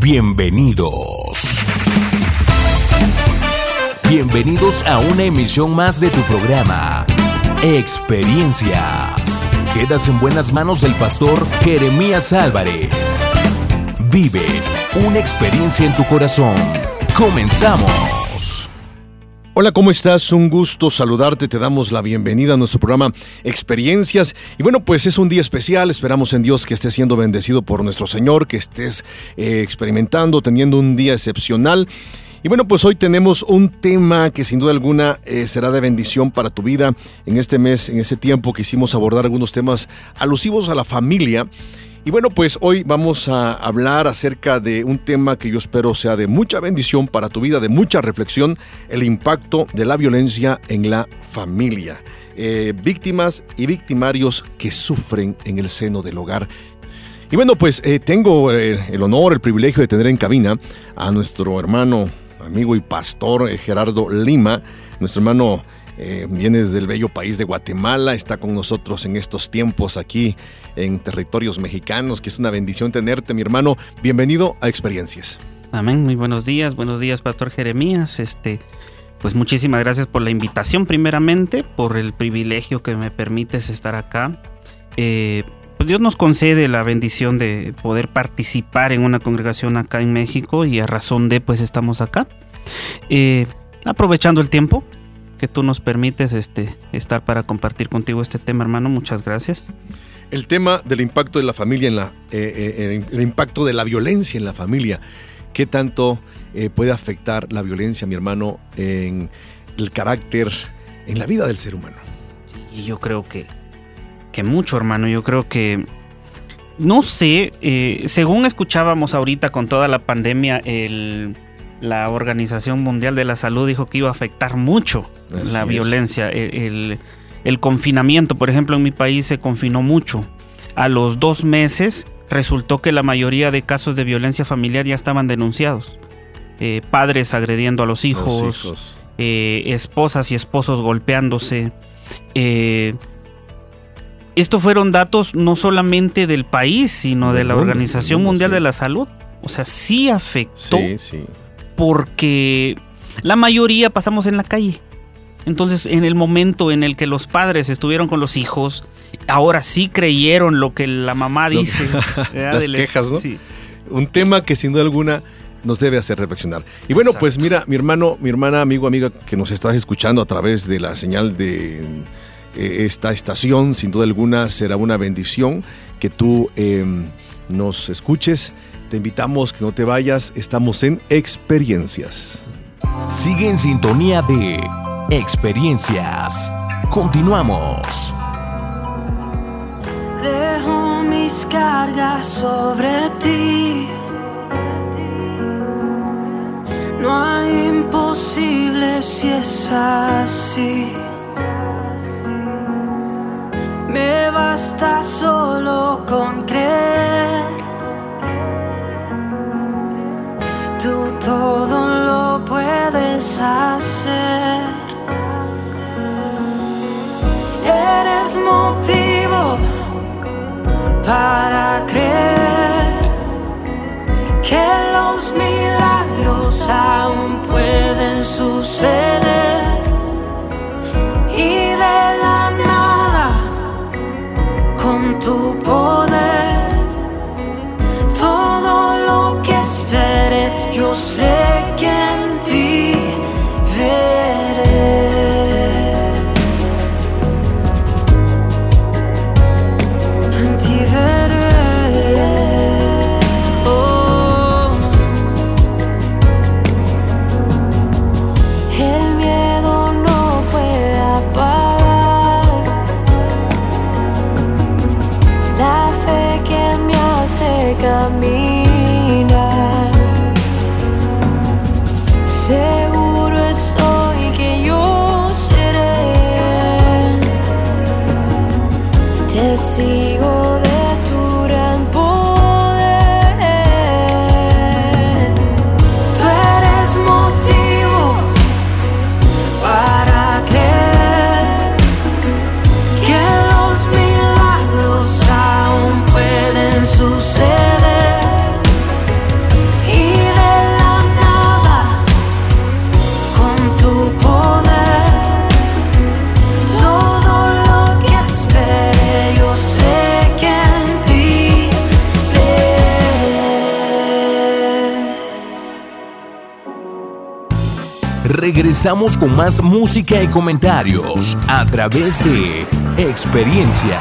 Bienvenidos. Bienvenidos a una emisión más de tu programa, Experiencias. Quedas en buenas manos del pastor Jeremías Álvarez. Vive una experiencia en tu corazón. Comenzamos. Hola, ¿cómo estás? Un gusto saludarte. Te damos la bienvenida a nuestro programa Experiencias. Y bueno, pues es un día especial. Esperamos en Dios que estés siendo bendecido por nuestro Señor, que estés eh, experimentando, teniendo un día excepcional. Y bueno, pues hoy tenemos un tema que sin duda alguna eh, será de bendición para tu vida en este mes, en ese tiempo que hicimos abordar algunos temas alusivos a la familia. Y bueno, pues hoy vamos a hablar acerca de un tema que yo espero sea de mucha bendición para tu vida, de mucha reflexión, el impacto de la violencia en la familia. Eh, víctimas y victimarios que sufren en el seno del hogar. Y bueno, pues eh, tengo eh, el honor, el privilegio de tener en cabina a nuestro hermano, amigo y pastor Gerardo Lima, nuestro hermano eh, vienes del bello país de Guatemala, está con nosotros en estos tiempos aquí en territorios mexicanos, que es una bendición tenerte, mi hermano. Bienvenido a Experiencias. Amén, muy buenos días, buenos días, Pastor Jeremías. Este, pues muchísimas gracias por la invitación, primeramente, por el privilegio que me permites estar acá. Eh, pues Dios nos concede la bendición de poder participar en una congregación acá en México y a razón de pues estamos acá. Eh, aprovechando el tiempo, que tú nos permites este, estar para compartir contigo este tema, hermano. Muchas gracias. El tema del impacto de la familia en la, eh, eh, el impacto de la violencia en la familia. ¿Qué tanto eh, puede afectar la violencia, mi hermano, en el carácter, en la vida del ser humano? Y yo creo que, que mucho, hermano. Yo creo que no sé, según escuchábamos ahorita con toda la pandemia, el, la Organización Mundial de la Salud dijo que iba a afectar mucho la violencia. El, confinamiento, por ejemplo, en mi país se confinó mucho. A los dos meses resultó que la mayoría de casos de violencia familiar ya estaban denunciados. Eh, padres agrediendo a los hijos, eh, esposas y esposos golpeándose. Eh, estos fueron datos no solamente del país, sino de la Organización Mundial de la Salud. O sea, sí afectó sí, sí porque la mayoría pasamos en la calle. Entonces, en el momento en el que los padres estuvieron con los hijos, ahora sí creyeron lo que la mamá dice. Las quejas, ¿no? Sí. Un tema que sin duda alguna nos debe hacer reflexionar. Y bueno, pues mira, mi hermano, mi hermana, amigo, amiga, que nos estás escuchando a través de la señal de eh, esta estación, sin duda alguna será una bendición que tú em, nos escuches te invitamos que no te vayas, estamos en Experiencias. Sigue en sintonía de Experiencias. Continuamos. Dejo mis cargas sobre ti. No hay imposible si es así. Me basta solo con creer tú todo lo puedes hacer. Eres motivo para creer que los milagros aún pueden suceder. você. Regresamos con más música y comentarios a través de experiencias.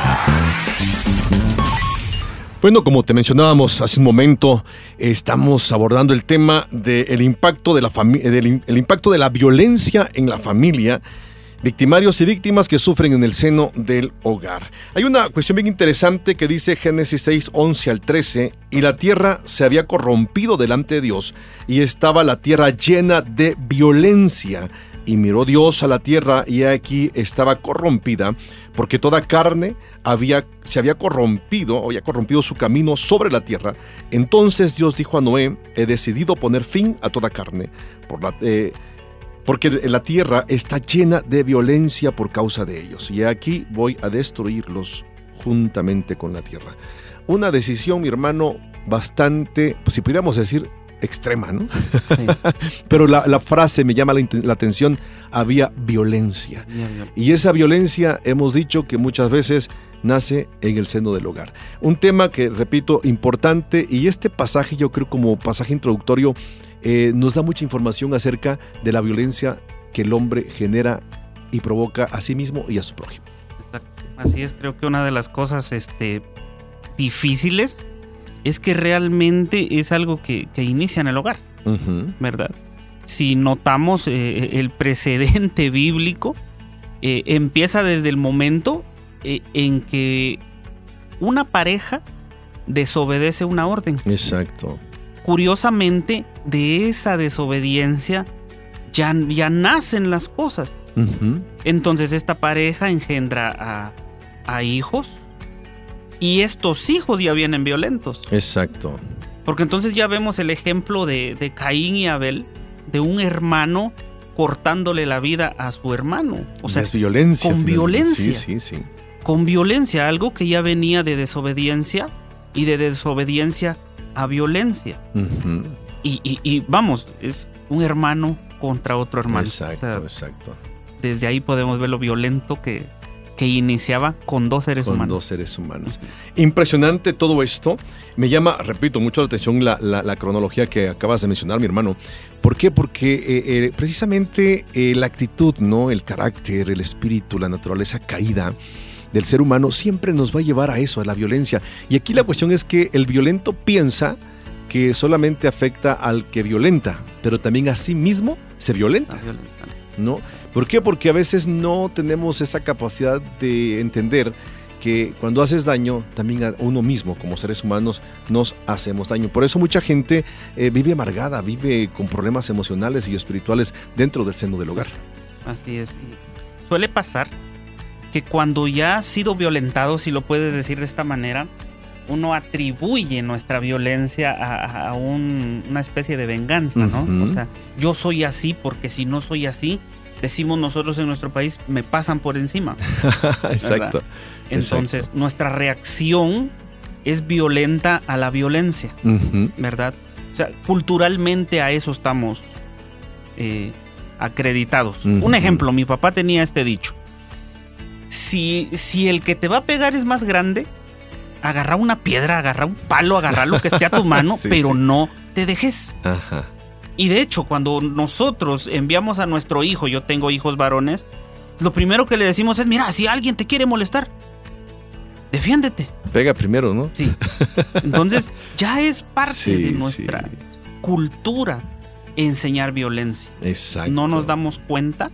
Bueno, como te mencionábamos hace un momento, estamos abordando el tema del impacto de la impacto de la violencia en la familia victimarios y víctimas que sufren en el seno del hogar. Hay una cuestión bien interesante que dice Génesis 6, 11 al 13, y la tierra se había corrompido delante de Dios, y estaba la tierra llena de violencia. Y miró Dios a la tierra y aquí estaba corrompida, porque toda carne había, se había corrompido, había corrompido su camino sobre la tierra. Entonces Dios dijo a Noé, he decidido poner fin a toda carne, por la, eh, porque la tierra está llena de violencia por causa de ellos, y aquí voy a destruirlos juntamente con la tierra. Una decisión, mi hermano, bastante, pues, si pudiéramos decir, extrema, ¿no? Pero la, frase me llama la, atención, había violencia. Y esa violencia hemos dicho que muchas veces nace en el seno del hogar. Un tema que, repito, importante y este pasaje yo creo como pasaje introductorio eh, nos da mucha información acerca de la violencia que el hombre genera y provoca a sí mismo y a su prójimo. Exacto. Así es, creo que una de las cosas este, difíciles es que realmente es algo que, inicia en el hogar, ¿verdad? Si notamos eh, el precedente bíblico, eh, empieza desde el momento en que una pareja desobedece una orden. Exacto curiosamente, de esa desobediencia ya, ya nacen las cosas. Entonces esta pareja engendra a, hijos y estos hijos ya vienen violentos. Exacto. Porque entonces ya vemos el ejemplo de, de Caín y Abel, de un hermano cortándole la vida a su hermano. O sea, es violencia. Con violencia. Sí, sí, sí. Con violencia, algo que ya venía de desobediencia y de desobediencia a violencia. Y, vamos, es un hermano contra otro hermano. Exacto, exacto. Desde ahí podemos ver lo violento que, que iniciaba con dos seres con humanos. dos seres humanos. Impresionante todo esto. Me llama, repito, mucho la atención la, cronología que acabas de mencionar, mi hermano. ¿Por qué? Porque eh, eh, precisamente eh, la actitud, ¿no? El carácter, el espíritu, la naturaleza caída del ser humano siempre nos va a llevar a eso, a la violencia. Y aquí la cuestión es que el violento piensa que solamente afecta al que violenta, pero también a sí mismo se violenta. ¿No? ¿Por qué? Porque a veces no tenemos esa capacidad de entender que cuando haces daño, también a uno mismo, como seres humanos, nos hacemos daño. Por eso mucha gente eh, vive amargada, vive con problemas emocionales y espirituales dentro del seno del hogar. Así es. Suele pasar que cuando ya ha sido violentado, si lo puedes decir de esta manera, uno atribuye nuestra violencia a, una especie de venganza, ¿no? O sea, yo soy así porque si no soy así, decimos nosotros en nuestro país, me pasan por encima. Exacto. Entonces, nuestra reacción es violenta a la violencia, ¿verdad? O sea, culturalmente a eso estamos eh, acreditados. Un ejemplo, mi papá tenía este dicho si, si el que te va a pegar es más grande, agarra una piedra, agarra un palo, agarra lo que esté a tu mano, pero no te dejes. Y de hecho, cuando nosotros enviamos a nuestro hijo, yo tengo hijos varones, lo primero que le decimos es, mira, si alguien te quiere molestar, defiéndete. Pega primero, ¿no? Sí. Entonces, ya es parte de nuestra cultura enseñar violencia. Exacto. No nos damos cuenta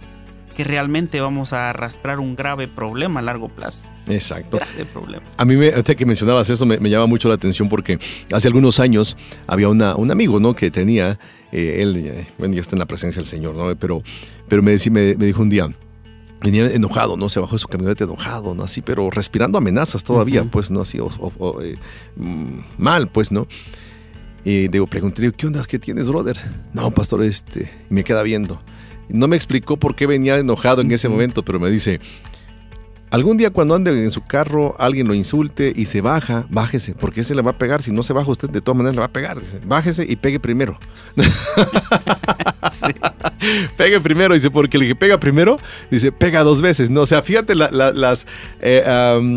que realmente vamos a arrastrar un grave problema a largo plazo. Exacto. Grave problema. A mí, me, que mencionabas eso, me, llama mucho la atención porque hace algunos años había una, un amigo, ¿no? Que tenía, eh, él, eh, bueno, ya está en la presencia del Señor, ¿no? Pero, pero me, me, me dijo un día, venía enojado, ¿no? Se bajó de su camioneta enojado, ¿no? Así, pero respirando amenazas todavía, pues, ¿no? Así, o, eh, mm, mal, pues, ¿no? Y digo, pregunté, ¿qué onda? ¿Qué tienes, brother? No, pastor, este, y me queda viendo. No me explicó por qué venía enojado en ese momento, pero me dice, Algún día cuando ande en su carro, alguien lo insulte y se baja, bájese, porque ese le va a pegar. Si no se baja usted, de todas maneras le va a pegar. Dice, bájese y pegue primero. Pegue primero, dice, porque el que pega primero, dice, pega dos veces. No, o sea, fíjate las, eh,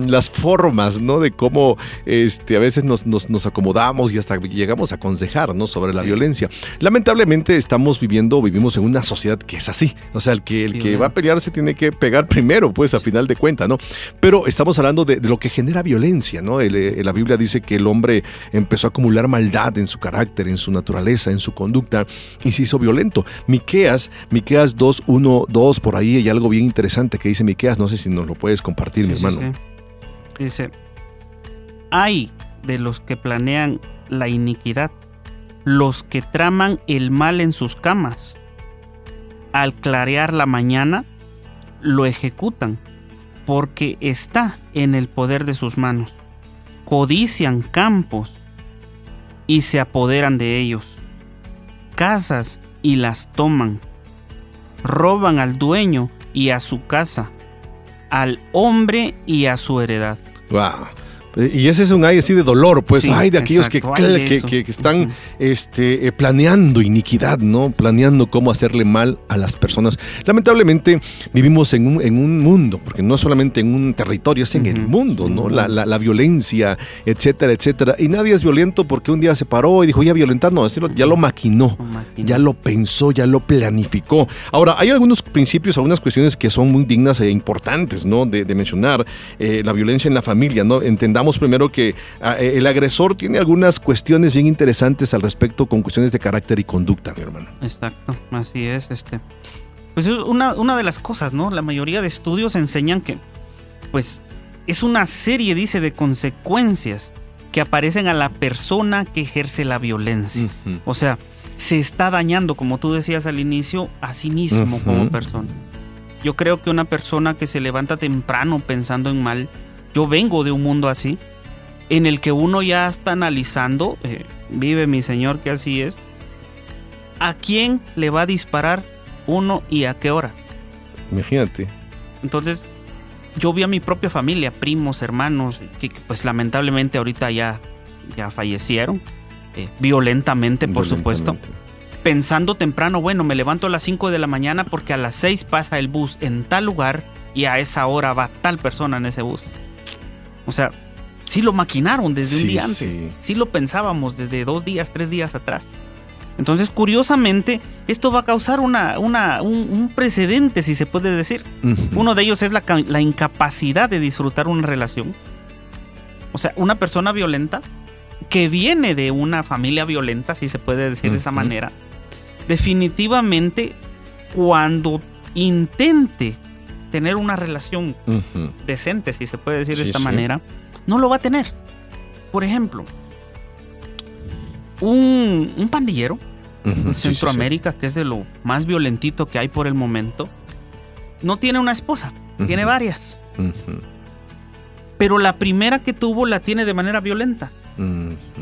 las formas, ¿no? De cómo este, a veces nos, nos, acomodamos y hasta llegamos a aconsejar, ¿no? Sobre la violencia. Lamentablemente estamos viviendo, vivimos en una sociedad que es así. O sea, el que, el que va a pelear se tiene que pegar primero, pues, a final de cuentas, ¿no? Pero estamos hablando de, lo que genera violencia, ¿no? Eh, la Biblia dice que el hombre empezó a acumular maldad en su carácter, en su naturaleza, en su conducta y se hizo violento. Miqueas, Miqueas 2, 1, 2, por ahí hay algo bien interesante que dice Miqueas, no sé si nos lo puedes compartir, mi hermano. Dice, hay de los que planean la iniquidad, los que traman el mal en sus camas. Al clarear la mañana, lo ejecutan, porque está en el poder de sus manos. Codician campos y se apoderan de ellos. Casas y las toman. Roban al dueño y a su casa, al hombre y a su heredad. Wow. Y ese es un ay así de dolor, pues hay de aquellos que, que, están este, eh, planeando iniquidad, ¿no? Planeando cómo hacerle mal a las personas. Lamentablemente vivimos en un, en un mundo, porque no solamente en un territorio, es en el mundo, ¿no? La, la, violencia, etcétera, etcétera. Y nadie es violento porque un día se paró y dijo, voy a violentar, no, ya lo maquinó, ya lo pensó, ya lo planificó. Ahora, hay algunos principios, algunas cuestiones que son muy dignas e importantes, ¿no? De, mencionar eh, la violencia en la familia, ¿no? Entendamos primero que ah, eh, el agresor tiene algunas cuestiones bien interesantes al respecto con cuestiones de carácter y conducta, mi hermano. Exacto, así es. Este, pues es una, una de las cosas, ¿no? La mayoría de estudios enseñan que, pues, es una serie, dice, de consecuencias que aparecen a la persona que ejerce la violencia. O sea, se está dañando, como tú decías al inicio, a sí mismo como persona. Yo creo que una persona que se levanta temprano pensando en mal, yo vengo de un mundo así, en el que uno ya está analizando, eh, vive mi Señor que así es, a quién le va a disparar uno y a qué hora. Imagínate. Entonces, yo vi a mi propia familia, primos, hermanos, que pues lamentablemente ahorita ya, ya fallecieron, eh, violentamente, por supuesto. Pensando temprano, bueno, me levanto a las 5 de la mañana porque a las 6 pasa el bus en tal lugar y a esa hora va tal persona en ese bus. O sea, sí lo maquinaron desde un día antes. Sí. lo pensábamos desde dos días, tres días atrás. Entonces, curiosamente, esto va a causar una, un, precedente, si se puede decir. Uno de ellos es la, incapacidad de disfrutar una relación. O sea, una persona violenta que viene de una familia violenta, si se puede decir de esa manera, definitivamente cuando intente tener una relación decente, si se puede decir de esta manera, no lo va a tener. Por ejemplo, un, pandillero en Centroamérica, que es de lo más violentito que hay por el momento, no tiene una esposa, tiene varias. Pero la primera que tuvo la tiene de manera violenta.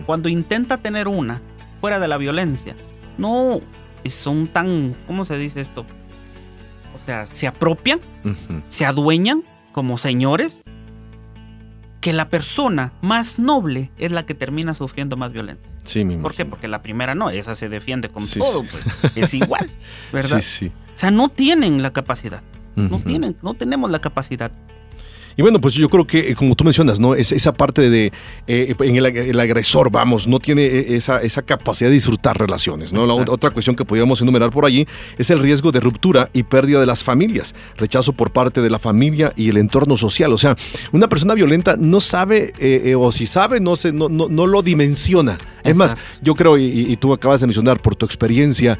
Cuando intenta tener una fuera de la violencia, no son tan, ¿cómo se dice esto? O sea, se apropian, se adueñan como señores, que la persona más noble es la que termina sufriendo más violencia. Sí, mi ¿Por qué? Porque la primera no, esa se defiende con todo, pues es igual, ¿verdad? Sí, sí. O sea, no tienen la capacidad. No tienen, no tenemos la capacidad. Y bueno, pues yo creo que, eh, como tú mencionas, ¿no? Es, esa parte de, eh, en el, agresor, vamos, no tiene eh, esa, esa capacidad de disfrutar relaciones, ¿no? La otra cuestión que podríamos enumerar por allí es el riesgo de ruptura y pérdida de las familias, rechazo por parte de la familia y el entorno social. O sea, una persona violenta no sabe, o si sabe, no, se, no, no, lo dimensiona. Es más, yo creo, y, tú acabas de mencionar por tu experiencia,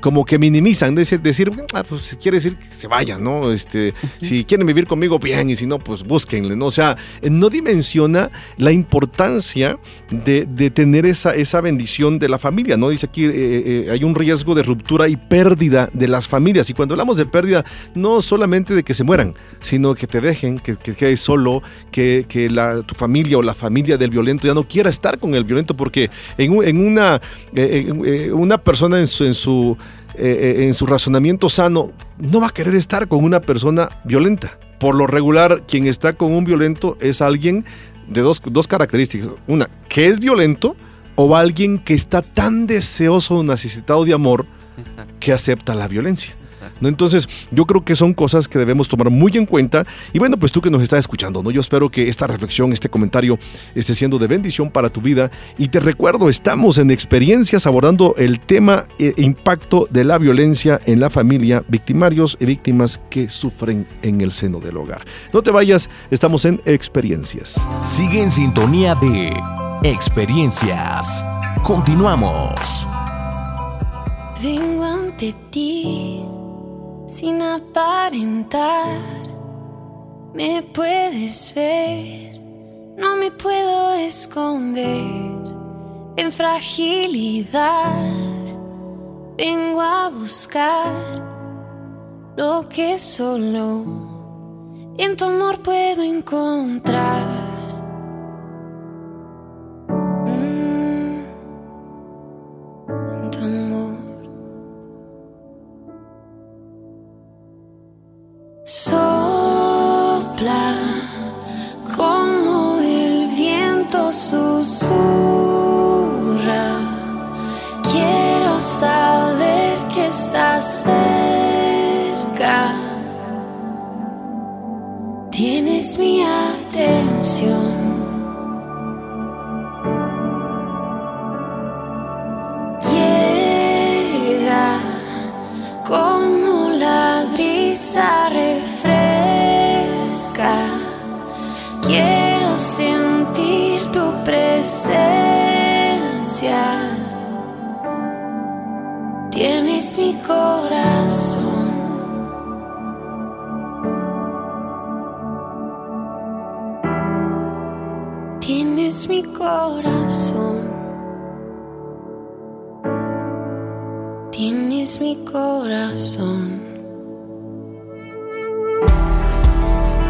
como que minimizan, decir, decir ah, pues si quiere decir que se vayan, ¿no? Este, Si quieren vivir conmigo, bien, y si no, pues búsquenle, ¿no? O sea, no dimensiona la importancia de, tener esa, esa bendición de la familia, ¿no? Dice aquí, eh, eh, hay un riesgo de ruptura y pérdida de las familias. Y cuando hablamos de pérdida, no solamente de que se mueran, sino que te dejen, que, que quedes solo, que, la, tu familia o la familia del violento ya no quiera estar con el violento, porque en, en una, eh, una persona en su, en su, en su razonamiento sano no va a querer estar con una persona violenta por lo regular, quien está con un violento es alguien de dos, dos características. Una, que es violento o alguien que está tan deseoso, necesitado de amor, que acepta la violencia. ¿No? Entonces, yo creo que son cosas que debemos tomar muy en cuenta. Y bueno, pues tú que nos estás escuchando, ¿no? Yo espero que esta reflexión, este comentario esté siendo de bendición para tu vida. Y te recuerdo, estamos en experiencias abordando el tema e impacto de la violencia en la familia, victimarios y víctimas que sufren en el seno del hogar. No te vayas, estamos en experiencias. Sigue en sintonía de experiencias. Continuamos. Vengo ante ti sin aparentar. Me puedes ver, no me puedo esconder en fragilidad. Vengo a buscar lo que solo en tu amor puedo encontrar. Tienes mi corazón. Tienes mi corazón.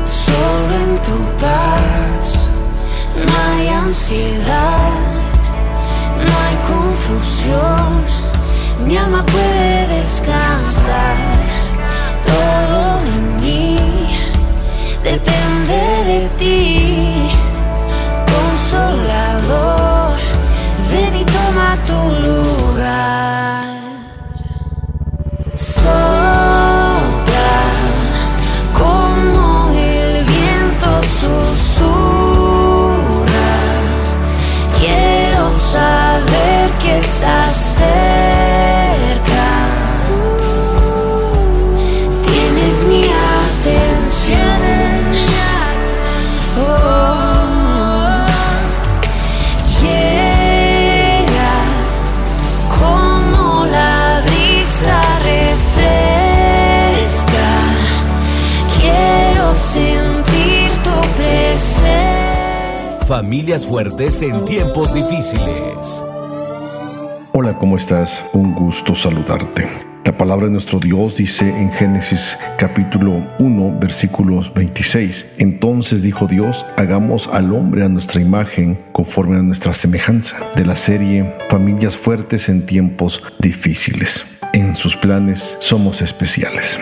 Solo en tu paz no hay ansiedad, no hay confusión. Mi alma puede descansar. Todo en mí depende de ti. Familias fuertes en tiempos difíciles. Hola, ¿cómo estás? Un gusto saludarte. La palabra de nuestro Dios dice en Génesis capítulo 1 versículos 26. Entonces dijo Dios, hagamos al hombre a nuestra imagen conforme a nuestra semejanza. De la serie Familias fuertes en tiempos difíciles. En sus planes somos especiales.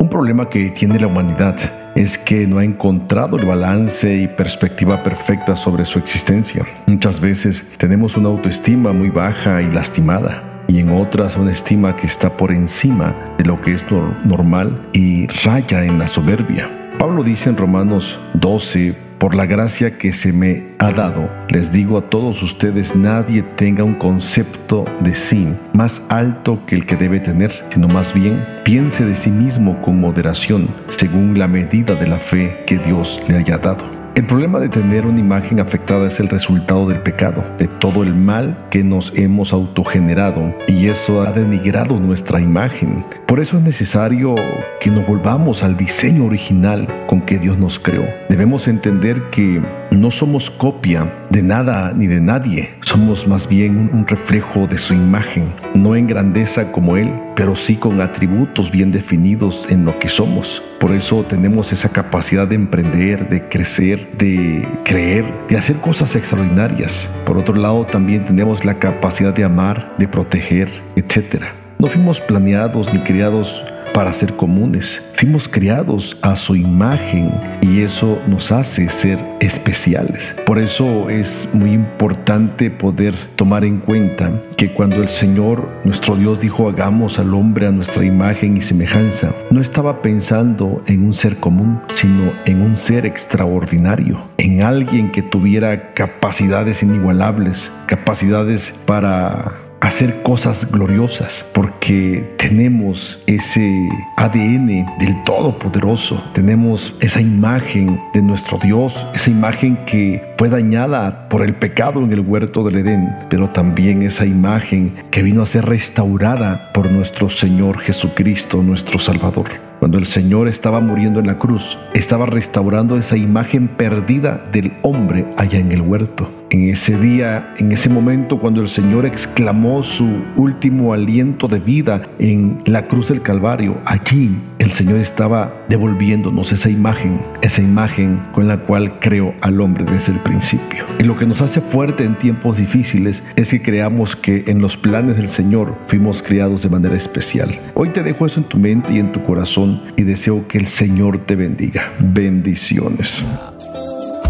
Un problema que tiene la humanidad es que no ha encontrado el balance y perspectiva perfecta sobre su existencia. Muchas veces tenemos una autoestima muy baja y lastimada y en otras una estima que está por encima de lo que es nor- normal y raya en la soberbia. Pablo dice en Romanos 12, por la gracia que se me ha dado, les digo a todos ustedes, nadie tenga un concepto de sí más alto que el que debe tener, sino más bien piense de sí mismo con moderación, según la medida de la fe que Dios le haya dado. El problema de tener una imagen afectada es el resultado del pecado, de todo el mal que nos hemos autogenerado y eso ha denigrado nuestra imagen. Por eso es necesario que nos volvamos al diseño original con que Dios nos creó. Debemos entender que no somos copia de nada ni de nadie, somos más bien un- reflejo de su imagen, no en grandeza como Él, pero sí con atributos bien definidos en lo que somos. Por eso tenemos esa capacidad de emprender, de crecer, de creer, de hacer cosas extraordinarias. Por otro lado, también tenemos la capacidad de amar, de proteger, etc. No fuimos planeados ni creados para ser comunes. Fuimos creados a su imagen y eso nos hace ser especiales. Por eso es muy importante poder tomar en cuenta que cuando el Señor, nuestro Dios, dijo hagamos al hombre a nuestra imagen y semejanza, no estaba pensando en un ser común, sino en un ser extraordinario, en alguien que tuviera capacidades inigualables, capacidades para hacer cosas gloriosas porque tenemos ese ADN del Todopoderoso, tenemos esa imagen de nuestro Dios, esa imagen que fue dañada por el pecado en el huerto del Edén, pero también esa imagen que vino a ser restaurada por nuestro Señor Jesucristo, nuestro Salvador. Cuando el Señor estaba muriendo en la cruz, estaba restaurando esa imagen perdida del hombre allá en el huerto. En ese día, en ese momento, cuando el Señor exclamó su último aliento de vida en la cruz del Calvario, allí el Señor estaba devolviéndonos esa imagen, esa imagen con la cual creó al hombre desde el principio. Y lo que nos hace fuerte en tiempos difíciles es que creamos que en los planes del Señor fuimos creados de manera especial. Hoy te dejo eso en tu mente y en tu corazón y deseo que el Señor te bendiga. Bendiciones.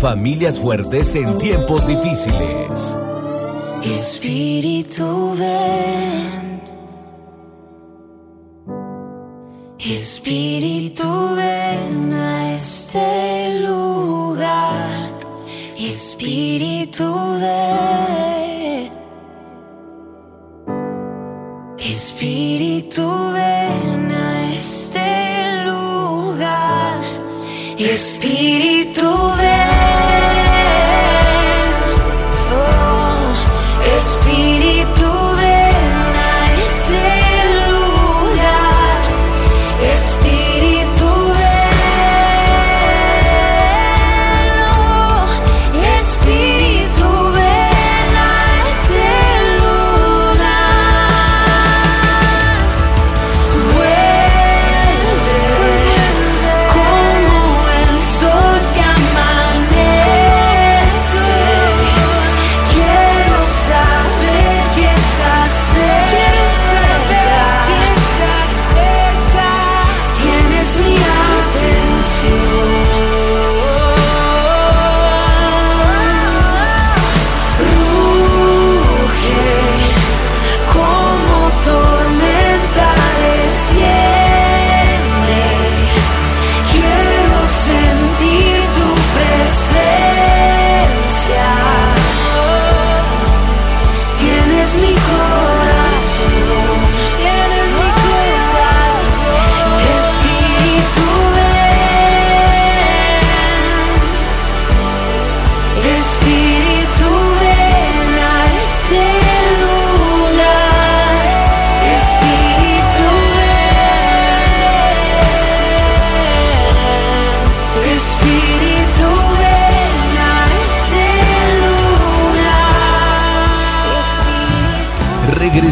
Familias fuertes en tiempos difíciles. Espíritu ven. Espíritu ven a este lugar. Espíritu ven. Espíritu ven Espíritu ven.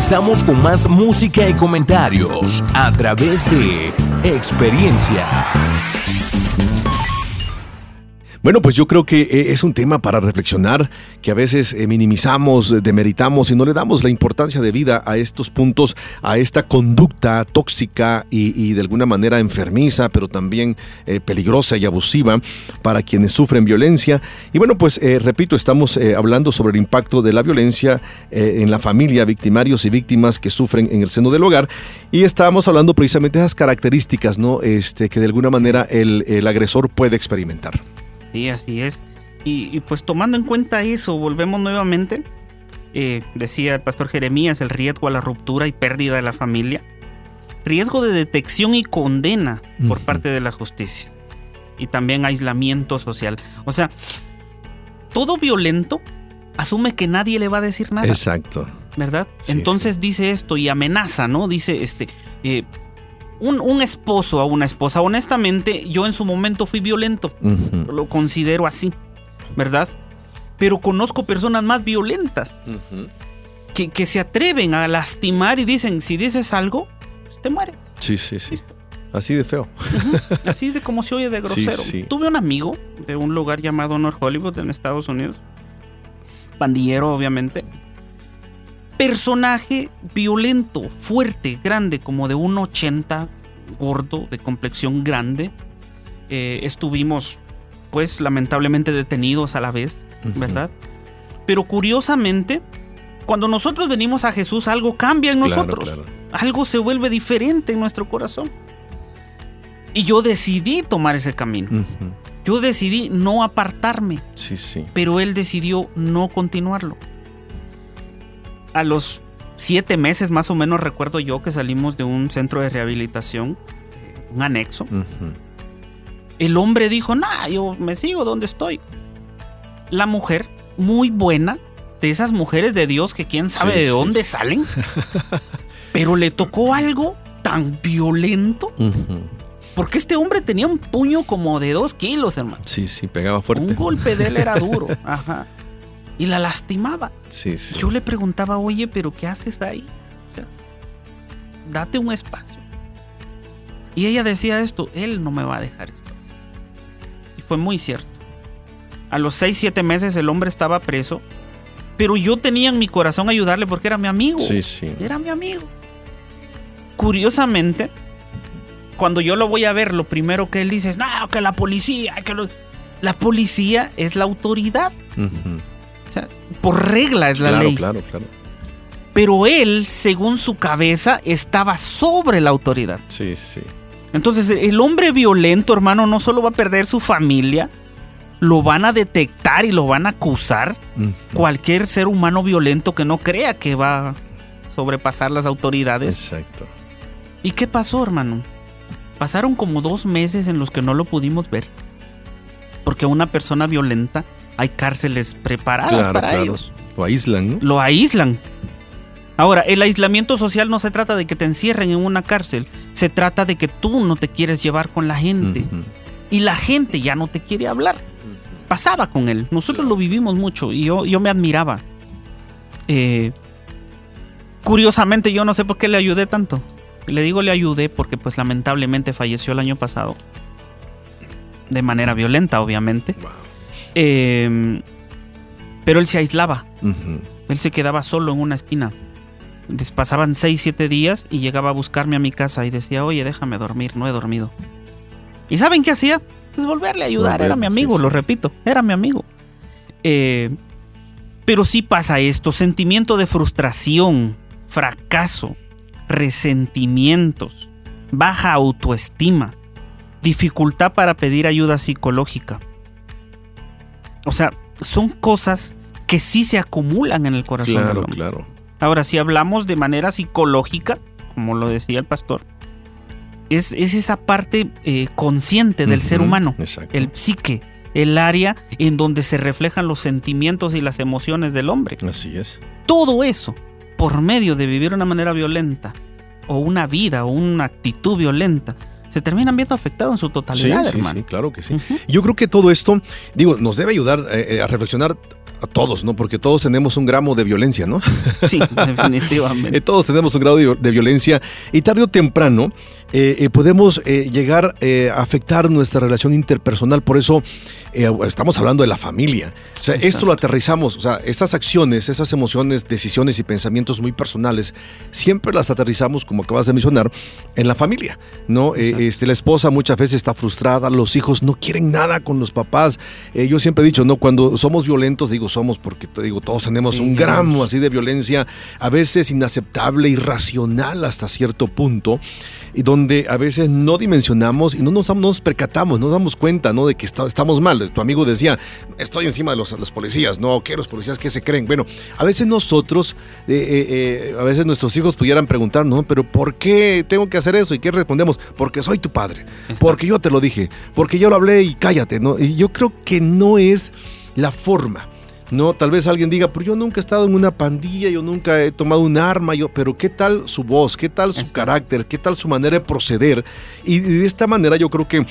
Regresamos con más música y comentarios a través de experiencias. Bueno, pues yo creo que eh, es un tema para reflexionar, que a veces eh, minimizamos, eh, demeritamos y no le damos la importancia de vida a estos puntos, a esta conducta tóxica y, y de alguna manera enfermiza, pero también eh, peligrosa y abusiva para quienes sufren violencia. Y bueno, pues eh, repito, estamos eh, hablando sobre el impacto de la violencia en la familia, victimarios y víctimas que sufren en el seno del hogar. Y estábamos hablando precisamente de esas características, ¿no? Este, que de alguna manera el, el agresor puede experimentar. Sí, así es. Y, y pues tomando en cuenta eso, volvemos nuevamente. eh, decía el pastor Jeremías, el riesgo a la ruptura y pérdida de la familia. Riesgo de detección y condena por parte de la justicia. Y también aislamiento social. O sea, todo violento asume que nadie le va a decir nada. Exacto. ¿verdad? Sí, Entonces dice esto y amenaza, ¿no? Dice, este, eh, un, un esposo a una esposa. Honestamente, yo en su momento fui violento, lo considero así, ¿verdad? Pero conozco personas más violentas que, que se atreven a lastimar y dicen, si dices algo, pues te mueres. Sí, sí, sí. Listo. Así de feo. Así de como se oye de grosero. sí. Tuve un amigo de un lugar llamado North Hollywood en Estados Unidos. Pandillero, obviamente. Personaje violento, fuerte, grande, como de 1,80, gordo, de complexión grande. Eh, estuvimos, pues, lamentablemente detenidos a la vez. ¿verdad? Pero curiosamente, cuando nosotros venimos a Jesús, algo cambia en nosotros. claro. Algo se vuelve diferente en nuestro corazón. Y yo decidí tomar ese camino. Yo decidí no apartarme, Sí, sí. pero él decidió no continuarlo. A los siete meses más o menos recuerdo yo que salimos de un centro de rehabilitación, eh, un anexo. El hombre dijo, nah, yo me sigo donde estoy. La mujer, muy buena, de esas mujeres de Dios que quién sabe Sí, de sí, dónde sí. salen, pero le tocó algo tan violento, porque este hombre tenía un puño como de dos kilos, hermano. Sí, sí, pegaba fuerte. Un golpe de él era duro, ajá. Y la lastimaba. Sí, sí. Yo le preguntaba, oye, pero ¿qué haces ahí? Date un espacio. Y ella decía esto, él no me va a dejar espacio. Y fue muy cierto. A los 6, 7 meses el hombre estaba preso, pero yo tenía en mi corazón ayudarle porque era mi amigo. Sí, sí. Era mi amigo. Curiosamente, cuando yo lo voy a ver, lo primero que él dice es, no, que la policía, que lo-". La policía es la autoridad. Ujú. O sea, por regla es la claro, ley. claro, claro. Pero él, según su cabeza, estaba sobre la autoridad. Sí, sí. Entonces, el hombre violento, hermano, no solo va a perder su familia, lo van a detectar y lo van a acusar. Ujú. Cualquier ser humano violento que no crea que va a sobrepasar las autoridades. Exacto. ¿Y qué pasó, hermano? Pasaron como dos meses en los que no lo pudimos ver. Porque una persona violenta hay cárceles preparadas Claro, para claro. ellos. Lo aíslan, ¿no? Lo aíslan. Ahora, el aislamiento social no se trata de que te encierren en una cárcel. Se trata de que tú no te quieres llevar con la gente. Y la gente ya no te quiere hablar. Pasaba con él. Nosotros lo vivimos mucho y yo, yo me admiraba. Eh, curiosamente, yo no sé por qué le ayudé tanto. Le digo le ayudé porque pues lamentablemente falleció el año pasado. De manera violenta, obviamente. Wow. Eh, pero él se aislaba. Él se quedaba solo en una esquina. Pasaban 6, 7 días y llegaba a buscarme a mi casa y decía, oye, déjame dormir, no he dormido. ¿Y saben qué hacía? Pues volverle a ayudar, Volver, era mi sí, amigo, sí. lo repito, era mi amigo. Eh, pero sí pasa esto, sentimiento de frustración, fracaso, resentimientos, baja autoestima, dificultad para pedir ayuda psicológica. O sea, son cosas que sí se acumulan en el corazón. Claro, claro. Ahora, si hablamos de manera psicológica, como lo decía el pastor, es, es esa parte eh, consciente del ser humano, Exacto. el psique, el área en donde se reflejan los sentimientos y las emociones del hombre. Así es. Todo eso, por medio de vivir de una manera violenta, o una vida, o una actitud violenta, se terminan viendo afectados en su Sí, totalidad, sí, hermano. sí, claro que sí. Yo creo que todo esto, digo, nos debe ayudar eh, eh, a reflexionar a todos, ¿no? Porque todos tenemos un gramo de violencia, ¿no? Sí, definitivamente. Eh, todos tenemos un grado de, de violencia y tarde o temprano eh, eh, podemos eh, llegar a afectar nuestra relación interpersonal. Por eso estamos hablando de la familia. O sea, esto lo aterrizamos. O sea, estas acciones, esas emociones, decisiones y pensamientos muy personales, siempre las aterrizamos, como acabas de mencionar, en la familia. ¿no? Este, la esposa muchas veces está frustrada, los hijos no quieren nada con los papás. Yo siempre he dicho, ¿no? Cuando somos violentos, digo somos porque te digo, todos tenemos Sí, un gramo así de violencia, a veces inaceptable, irracional hasta cierto punto, y donde a veces no dimensionamos y no nos, percatamos, no nos damos cuenta, ¿no? De que está- estamos mal. Tu amigo decía, estoy encima de los, los policías, ¿no? ¿Qué los policías qué se creen? Bueno, a veces nosotros, eh, eh, eh, a veces nuestros hijos pudieran preguntar, ¿no? Pero ¿por qué tengo que hacer eso? ¿Y qué respondemos? Porque soy tu padre, porque yo te lo dije, porque yo lo hablé y cállate, ¿no? Y yo creo que no es la forma. No, tal vez alguien diga, pero yo nunca he estado en una pandilla, yo nunca he tomado un arma, yo, pero ¿qué tal su voz? ¿Qué tal su carácter? ¿Qué tal su manera de proceder? Y de esta manera yo creo que